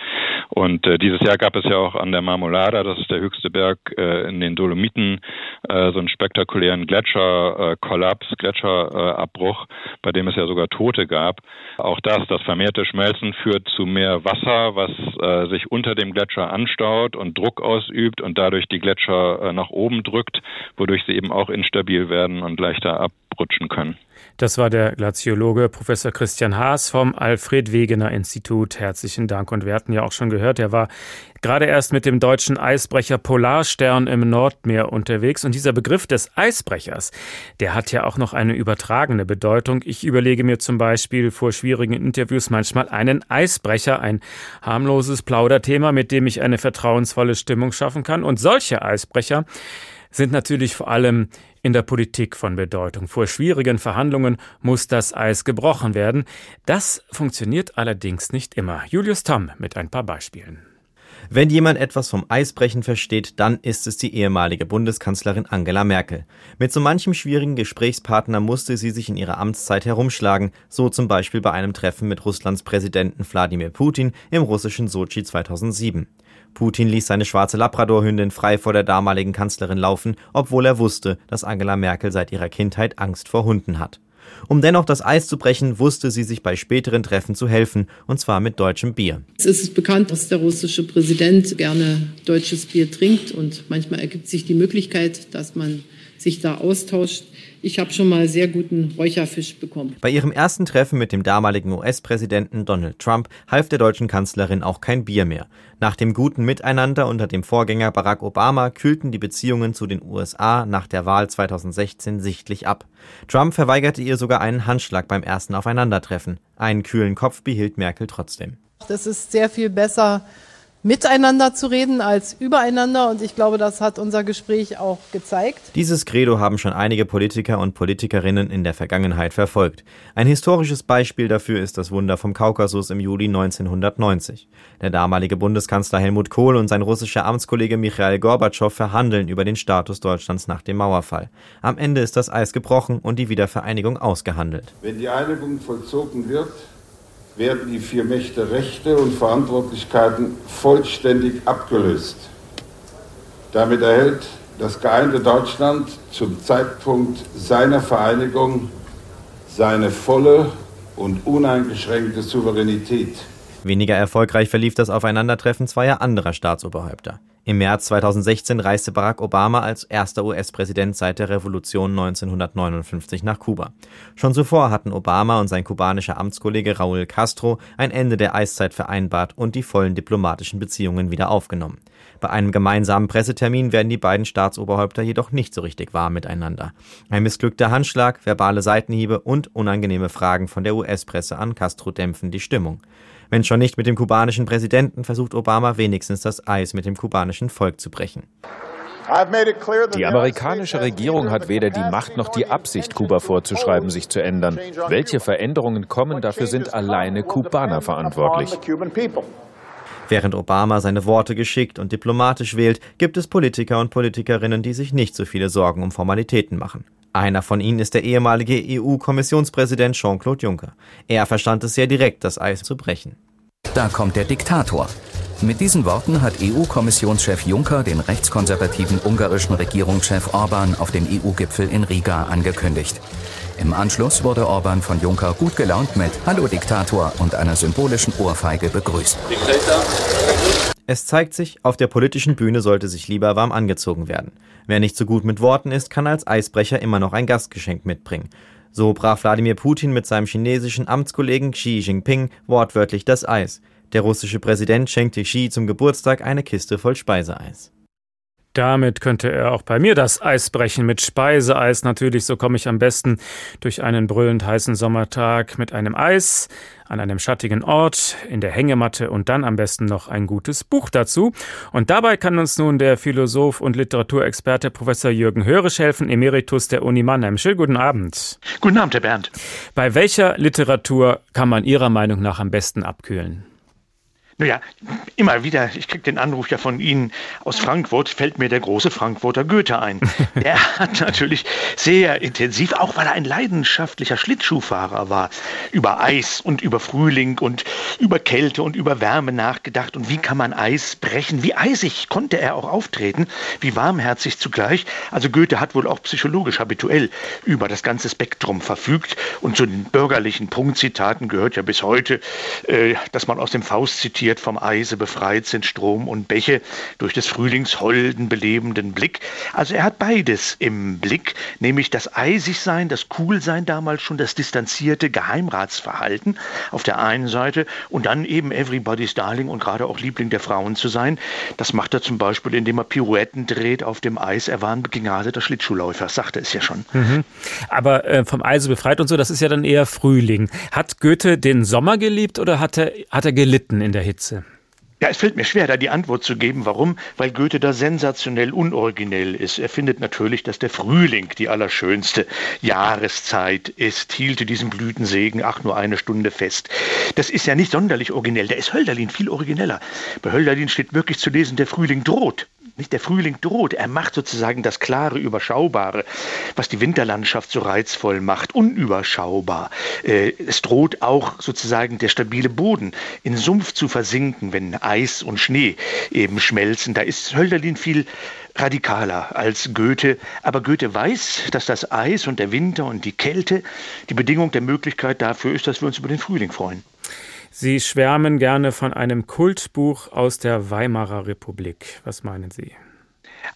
Und dieses Jahr gab es ja auch an der Marmolada, das ist der höchste Berg in den Dolomiten, so einen spektakulären Gletscherkollaps, Gletscherabbruch, bei dem es ja sogar Tote gab. Auch das, das vermehrte Schmelzen führt zu mehr Wasser, was äh, sich unter dem Gletscher anstaut und Druck ausübt und dadurch die Gletscher äh, nach oben drückt, wodurch sie eben auch instabil werden und leichter abrutschen können. Das war der Glaziologe Professor Christian Haas vom Alfred Wegener Institut. Herzlichen Dank. Und wir hatten ja auch schon gehört, er war gerade erst mit dem deutschen Eisbrecher Polarstern im Nordmeer unterwegs. Und dieser Begriff des Eisbrechers, der hat ja auch noch eine übertragene Bedeutung. Ich überlege mir zum Beispiel vor schwierigen Interviews manchmal einen Eisbrecher, ein harmloses Plauderthema, mit dem ich eine vertrauensvolle Stimmung schaffen kann. Und solche Eisbrecher sind natürlich vor allem in der Politik von Bedeutung. Vor schwierigen Verhandlungen muss das Eis gebrochen werden. Das funktioniert allerdings nicht immer. Julius Tamm mit ein paar Beispielen. Wenn jemand etwas vom Eisbrechen versteht, dann ist es die ehemalige Bundeskanzlerin Angela Merkel. Mit so manchem schwierigen Gesprächspartner musste sie sich in ihrer Amtszeit herumschlagen, so zum Beispiel bei einem Treffen mit Russlands Präsidenten Wladimir Putin im russischen Sochi 2007. Putin ließ seine schwarze Labradorhündin frei vor der damaligen Kanzlerin laufen, obwohl er wusste, dass Angela Merkel seit ihrer Kindheit Angst vor Hunden hat. Um dennoch das Eis zu brechen, wusste sie sich bei späteren Treffen zu helfen, und zwar mit deutschem Bier. Es ist bekannt, dass der russische Präsident gerne deutsches Bier trinkt und manchmal ergibt sich die Möglichkeit, dass man sich da austauscht. Ich habe schon mal sehr guten Räucherfisch bekommen. Bei ihrem ersten Treffen mit dem damaligen US-Präsidenten Donald Trump half der deutschen Kanzlerin auch kein Bier mehr. Nach dem guten Miteinander unter dem Vorgänger Barack Obama kühlten die Beziehungen zu den USA nach der Wahl 2016 sichtlich ab. Trump verweigerte ihr sogar einen Handschlag beim ersten Aufeinandertreffen. Einen kühlen Kopf behielt Merkel trotzdem. Das ist sehr viel besser miteinander zu reden als übereinander. Und ich glaube, das hat unser Gespräch auch gezeigt. Dieses Credo haben schon einige Politiker und Politikerinnen in der Vergangenheit verfolgt. Ein historisches Beispiel dafür ist das Wunder vom Kaukasus im Juli 1990. Der damalige Bundeskanzler Helmut Kohl und sein russischer Amtskollege Michail Gorbatschow verhandeln über den Status Deutschlands nach dem Mauerfall. Am Ende ist das Eis gebrochen und die Wiedervereinigung ausgehandelt. Wenn die Einigung vollzogen wird, werden die vier Mächte Rechte und Verantwortlichkeiten vollständig abgelöst. Damit erhält das geeinte Deutschland zum Zeitpunkt seiner Vereinigung seine volle und uneingeschränkte Souveränität. Weniger erfolgreich verlief das Aufeinandertreffen zweier anderer Staatsoberhäupter. Im März 2016 reiste Barack Obama als erster US-Präsident seit der Revolution 1959 nach Kuba. Schon zuvor hatten Obama und sein kubanischer Amtskollege Raúl Castro ein Ende der Eiszeit vereinbart und die vollen diplomatischen Beziehungen wieder aufgenommen. Bei einem gemeinsamen Pressetermin werden die beiden Staatsoberhäupter jedoch nicht so richtig warm miteinander. Ein missglückter Handschlag, verbale Seitenhiebe und unangenehme Fragen von der US-Presse an Castro dämpfen die Stimmung. Wenn schon nicht mit dem kubanischen Präsidenten, versucht Obama wenigstens das Eis mit dem kubanischen Volk zu brechen. Die amerikanische Regierung hat weder die Macht noch die Absicht, Kuba vorzuschreiben, sich zu ändern. Welche Veränderungen kommen, dafür sind alleine Kubaner verantwortlich. Während Obama seine Worte geschickt und diplomatisch wählt, gibt es Politiker und Politikerinnen, die sich nicht so viele Sorgen um Formalitäten machen. Einer von ihnen ist der ehemalige EU-Kommissionspräsident Jean-Claude Juncker. Er verstand es sehr direkt, das Eis zu brechen. Da kommt der Diktator. Mit diesen Worten hat EU-Kommissionschef Juncker den rechtskonservativen ungarischen Regierungschef Orban auf dem EU-Gipfel in Riga angekündigt. Im Anschluss wurde Orban von Juncker gut gelaunt mit Hallo Diktator und einer symbolischen Ohrfeige begrüßt. Diktator. Es zeigt sich, auf der politischen Bühne sollte sich lieber warm angezogen werden. Wer nicht so gut mit Worten ist, kann als Eisbrecher immer noch ein Gastgeschenk mitbringen. So brach Wladimir Putin mit seinem chinesischen Amtskollegen Xi Jinping wortwörtlich das Eis. Der russische Präsident schenkte Xi zum Geburtstag eine Kiste voll Speiseeis. Damit könnte er auch bei mir das Eis brechen mit Speiseeis natürlich. So komme ich am besten durch einen brüllend heißen Sommertag mit einem Eis an einem schattigen Ort, in der Hängematte und dann am besten noch ein gutes Buch dazu. Und dabei kann uns nun der Philosoph und Literaturexperte Professor Jürgen Hörisch helfen, Emeritus der Uni Mannheim. Schönen guten Abend. Guten Abend, Herr Bernd. Bei welcher Literatur kann man Ihrer Meinung nach am besten abkühlen? Naja, immer wieder, ich kriege den Anruf ja von Ihnen aus Frankfurt, fällt mir der große Frankfurter Goethe ein. Der hat natürlich sehr intensiv, auch weil er ein leidenschaftlicher Schlittschuhfahrer war, über Eis und über Frühling und über Kälte und über Wärme nachgedacht. Und wie kann man Eis brechen? Wie eisig konnte er auch auftreten? Wie warmherzig zugleich? Also Goethe hat wohl auch psychologisch habituell über das ganze Spektrum verfügt. Und zu den bürgerlichen Punktzitaten gehört ja bis heute, äh, dass man aus dem Faust zitiert, zitiert, vom Eise befreit sind Strom und Bäche durch des Frühlings holden, belebenden Blick. Also er hat beides im Blick, nämlich das Eisigsein, das Coolsein damals schon, das distanzierte Geheimratsverhalten auf der einen Seite und dann eben Everybody's Darling und gerade auch Liebling der Frauen zu sein. Das macht er zum Beispiel, indem er Pirouetten dreht auf dem Eis. Er war ein begnadeter Schlittschuhläufer, sagte es ja schon. Mhm. Aber äh, vom Eise befreit und so, das ist ja dann eher Frühling. Hat Goethe den Sommer geliebt oder hat er, hat er gelitten in der Hitze? Hitze? Ja, es fällt mir schwer, da die Antwort zu geben. Warum? Weil Goethe da sensationell unoriginell ist. Er findet natürlich, dass der Frühling die allerschönste Jahreszeit ist, hielte diesen Blütensegen, ach, nur eine Stunde fest. Das ist ja nicht sonderlich originell. Da ist Hölderlin viel origineller. Bei Hölderlin steht wirklich zu lesen, der Frühling droht. Nicht der Frühling droht, er macht sozusagen das klare, überschaubare, was die Winterlandschaft so reizvoll macht, unüberschaubar. Äh, es droht auch sozusagen der stabile Boden in Sumpf zu versinken, wenn Eis und Schnee eben schmelzen. Da ist Hölderlin viel radikaler als Goethe. Aber Goethe weiß, dass das Eis und der Winter und die Kälte die Bedingung der Möglichkeit dafür ist, dass wir uns über den Frühling freuen. Sie schwärmen gerne von einem Kultbuch aus der Weimarer Republik. Was meinen Sie?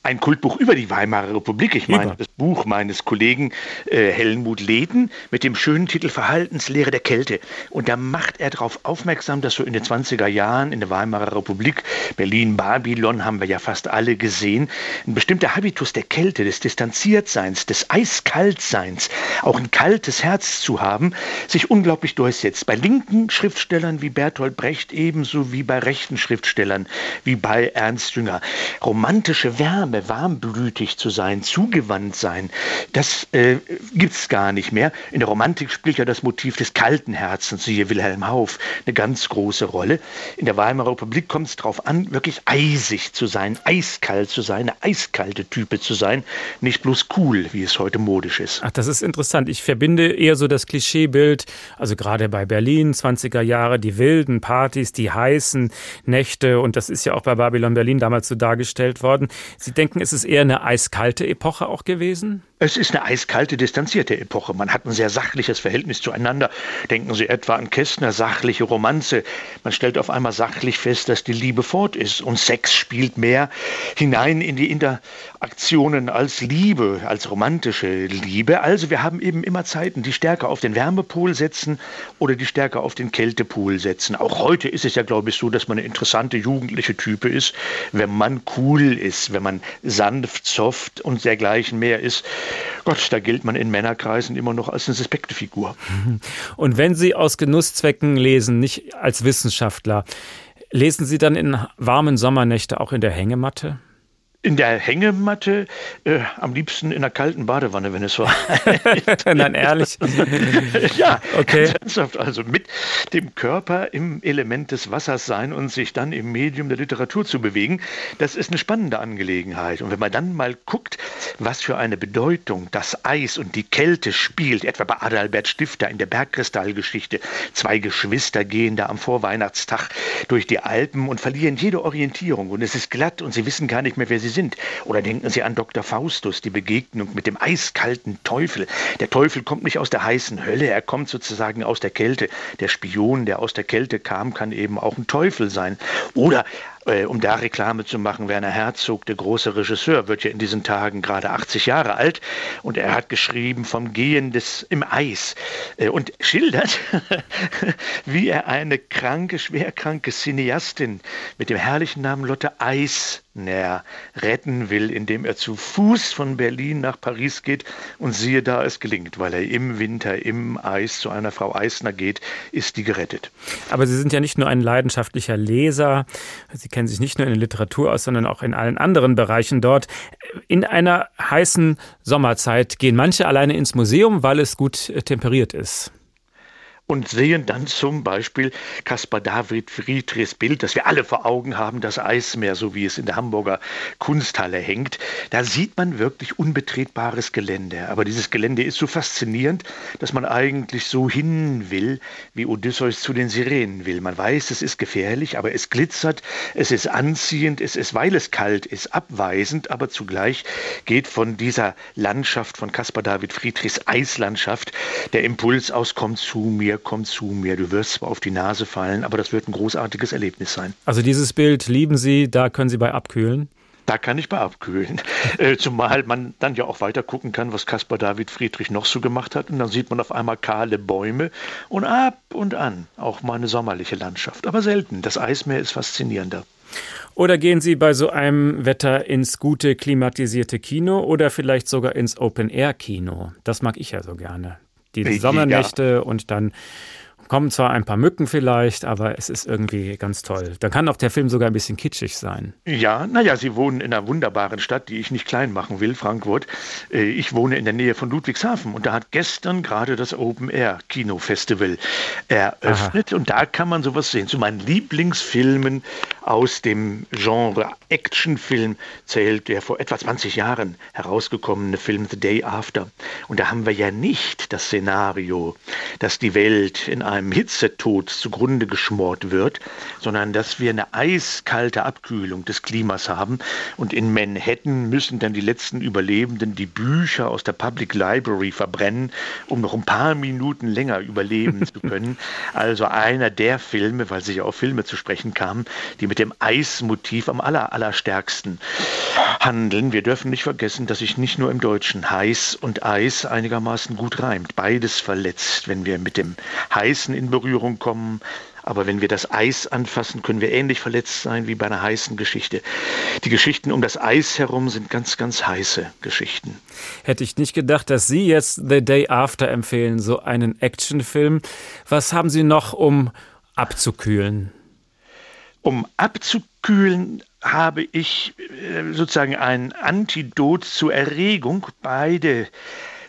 Ein Kultbuch über die Weimarer Republik. Ich meine, über. das Buch meines Kollegen äh, Helmut Leden mit dem schönen Titel Verhaltenslehre der Kälte. Und da macht er darauf aufmerksam, dass so in den 20er Jahren in der Weimarer Republik, Berlin, Babylon haben wir ja fast alle gesehen, ein bestimmter Habitus der Kälte, des Distanziertseins, des Eiskaltseins, auch ein kaltes Herz zu haben, sich unglaublich durchsetzt. Bei linken Schriftstellern wie Bertolt Brecht ebenso wie bei rechten Schriftstellern wie bei Ernst Jünger. Romantische Wärme Wärme, warmblütig zu sein, zugewandt sein, das äh, gibt es gar nicht mehr. In der Romantik spielt ja das Motiv des kalten Herzens, siehe Wilhelm Hauff, eine ganz große Rolle. In der Weimarer Republik kommt es darauf an, wirklich eisig zu sein, eiskalt zu sein, eine eiskalte Type zu sein, nicht bloß cool, wie es heute modisch ist. Ach, das ist interessant. Ich verbinde eher so das Klischeebild, also gerade bei Berlin, 20er Jahre, die wilden Partys, die heißen Nächte und das ist ja auch bei Babylon Berlin damals so dargestellt worden. Sie denken, es ist eher eine eiskalte Epoche auch gewesen? Es ist eine eiskalte, distanzierte Epoche. Man hat ein sehr sachliches Verhältnis zueinander. Denken Sie etwa an Kästner, sachliche Romanze. Man stellt auf einmal sachlich fest, dass die Liebe fort ist. Und Sex spielt mehr hinein in die Interaktionen als Liebe, als romantische Liebe. Also wir haben eben immer Zeiten, die stärker auf den Wärmepol setzen oder die stärker auf den Kältepol setzen. Auch heute ist es ja, glaube ich, so, dass man eine interessante jugendliche Type ist, wenn man cool ist, wenn man sanft, soft und dergleichen mehr ist. Gott, da gilt man in Männerkreisen immer noch als eine suspekte Figur. Und wenn Sie aus Genusszwecken lesen, nicht als Wissenschaftler, lesen Sie dann in warmen Sommernächte auch in der Hängematte? In der Hängematte, äh, am liebsten in einer kalten Badewanne, wenn es war. Nein, ehrlich. ja, okay. ernsthaft. Also mit dem Körper im Element des Wassers sein und sich dann im Medium der Literatur zu bewegen, das ist eine spannende Angelegenheit. Und wenn man dann mal guckt, was für eine Bedeutung das Eis und die Kälte spielt, etwa bei Adalbert Stifter in der Bergkristallgeschichte, zwei Geschwister gehen da am Vorweihnachtstag durch die Alpen und verlieren jede Orientierung und es ist glatt und sie wissen gar nicht mehr, wer sie sind. Oder denken Sie an Dr. Faustus, die Begegnung mit dem eiskalten Teufel. Der Teufel kommt nicht aus der heißen Hölle, er kommt sozusagen aus der Kälte. Der Spion, der aus der Kälte kam, kann eben auch ein Teufel sein. Oder äh, um da Reklame zu machen. Werner Herzog, der große Regisseur, wird ja in diesen Tagen gerade 80 Jahre alt und er hat geschrieben vom Gehen des im Eis äh, und schildert, wie er eine kranke, schwerkranke Cineastin mit dem herrlichen Namen Lotte Eis näher retten will, indem er zu Fuß von Berlin nach Paris geht und siehe da, es gelingt, weil er im Winter im Eis zu einer Frau Eisner geht, ist die gerettet. Aber Sie sind ja nicht nur ein leidenschaftlicher Leser, Sie kennen sich nicht nur in der Literatur aus, sondern auch in allen anderen Bereichen dort. In einer heißen Sommerzeit gehen manche alleine ins Museum, weil es gut temperiert ist und sehen dann zum Beispiel Caspar David Friedrichs Bild, das wir alle vor Augen haben, das Eismeer, so wie es in der Hamburger Kunsthalle hängt. Da sieht man wirklich unbetretbares Gelände. Aber dieses Gelände ist so faszinierend, dass man eigentlich so hin will, wie Odysseus zu den Sirenen will. Man weiß, es ist gefährlich, aber es glitzert, es ist anziehend, es ist, weil es kalt ist, abweisend, aber zugleich geht von dieser Landschaft von Caspar David Friedrichs Eislandschaft der Impuls aus, komm zu mir, komm zu mir. Du wirst zwar auf die Nase fallen, aber das wird ein großartiges Erlebnis sein. Also dieses Bild lieben Sie, da können Sie bei abkühlen? Da kann ich bei abkühlen. Äh, zumal man dann ja auch weiter gucken kann, was Caspar David Friedrich noch so gemacht hat. Und dann sieht man auf einmal kahle Bäume und ab und an auch mal eine sommerliche Landschaft. Aber selten. Das Eismeer ist faszinierender. Oder gehen Sie bei so einem Wetter ins gute klimatisierte Kino oder vielleicht sogar ins Open-Air-Kino? Das mag ich ja so gerne die Sommernächte ja. und dann kommen zwar ein paar Mücken vielleicht, aber es ist irgendwie ganz toll. Dann kann auch der Film sogar ein bisschen kitschig sein. Ja, naja, Sie wohnen in einer wunderbaren Stadt, die ich nicht klein machen will, Frankfurt. Äh, ich wohne in der Nähe von Ludwigshafen und da hat gestern gerade das Open Air Kino Festival eröffnet Aha. und da kann man sowas sehen. Zu meinen Lieblingsfilmen aus dem Genre Actionfilm zählt der vor etwa 20 Jahren herausgekommene Film The Day After. Und da haben wir ja nicht das Szenario, dass die Welt in einem einem Hitzetod zugrunde geschmort wird, sondern dass wir eine eiskalte Abkühlung des Klimas haben. Und in Manhattan müssen dann die letzten Überlebenden die Bücher aus der Public Library verbrennen, um noch ein paar Minuten länger überleben zu können. Also einer der Filme, weil sich ja auf Filme zu sprechen kamen, die mit dem Eismotiv am aller, allerstärksten handeln. Wir dürfen nicht vergessen, dass sich nicht nur im Deutschen heiß und Eis einigermaßen gut reimt. Beides verletzt, wenn wir mit dem heißen Essen in Berührung kommen. Aber wenn wir das Eis anfassen, können wir ähnlich verletzt sein wie bei einer heißen Geschichte. Die Geschichten um das Eis herum sind ganz, ganz heiße Geschichten. Hätte ich nicht gedacht, dass Sie jetzt The Day After empfehlen, so einen Actionfilm. Was haben Sie noch, um abzukühlen? Um abzukühlen habe ich äh, sozusagen ein Antidot zur Erregung. Beide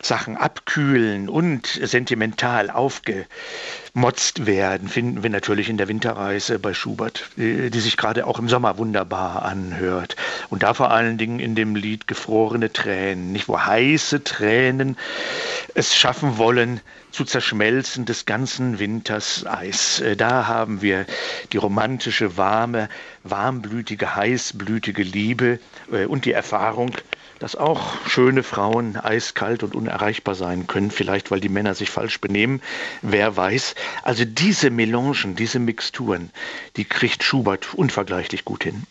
Sachen abkühlen und sentimental aufgemotzt werden, finden wir natürlich in der Winterreise bei Schubert, die, die sich gerade auch im Sommer wunderbar anhört. Und da vor allen Dingen in dem Lied Gefrorene Tränen, nicht wo heiße Tränen es schaffen wollen, zu zerschmelzen des ganzen Winters Eis. Äh, da haben wir die romantische, warme, warmblütige, heißblütige Liebe äh, und die Erfahrung, dass auch schöne Frauen eiskalt und unerreichbar sein können, vielleicht weil die Männer sich falsch benehmen, wer weiß. Also diese Melangen, diese Mixturen, die kriegt Schubert unvergleichlich gut hin.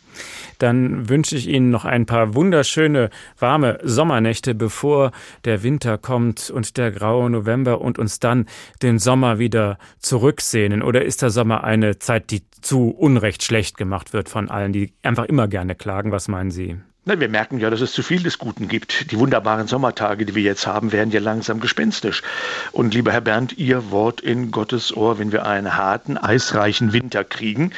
Dann wünsche ich Ihnen noch ein paar wunderschöne, warme Sommernächte, bevor der Winter kommt und der graue November und uns dann den Sommer wieder zurücksehnen. Oder ist der Sommer eine Zeit, die zu Unrecht schlecht gemacht wird von allen, die einfach immer gerne klagen? Was meinen Sie? Na, wir merken ja, dass es zu viel des Guten gibt. Die wunderbaren Sommertage, die wir jetzt haben, werden ja langsam gespenstisch. Und lieber Herr Bernd, Ihr Wort in Gottes Ohr, wenn wir einen harten, eisreichen Winter kriegen,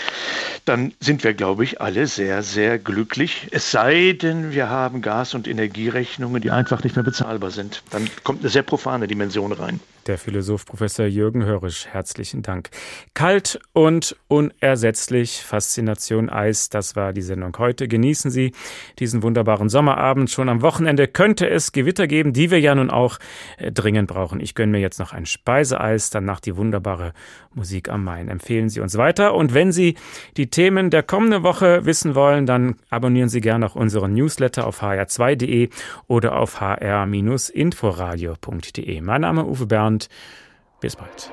dann sind wir, glaube ich, alle sehr, sehr glücklich. Es sei denn, wir haben Gas- und Energierechnungen, die einfach nicht mehr bezahlbar sind. Dann kommt eine sehr profane Dimension rein. Der Philosoph Professor Jürgen Hörisch, herzlichen Dank. Kalt und unersetzlich, Faszination Eis, das war die Sendung heute. Genießen Sie diesen wunderbaren Sommerabend. Schon am Wochenende könnte es Gewitter geben, die wir ja nun auch äh, dringend brauchen. Ich gönne mir jetzt noch ein Speiseeis, danach die wunderbare Musik am Main. Empfehlen Sie uns weiter. Und wenn Sie die Themen der kommenden Woche wissen wollen, dann abonnieren Sie gerne auch unseren Newsletter auf hr2.de oder auf hr-inforadio.de. Mein Name ist Uwe Bernd. Bis bald.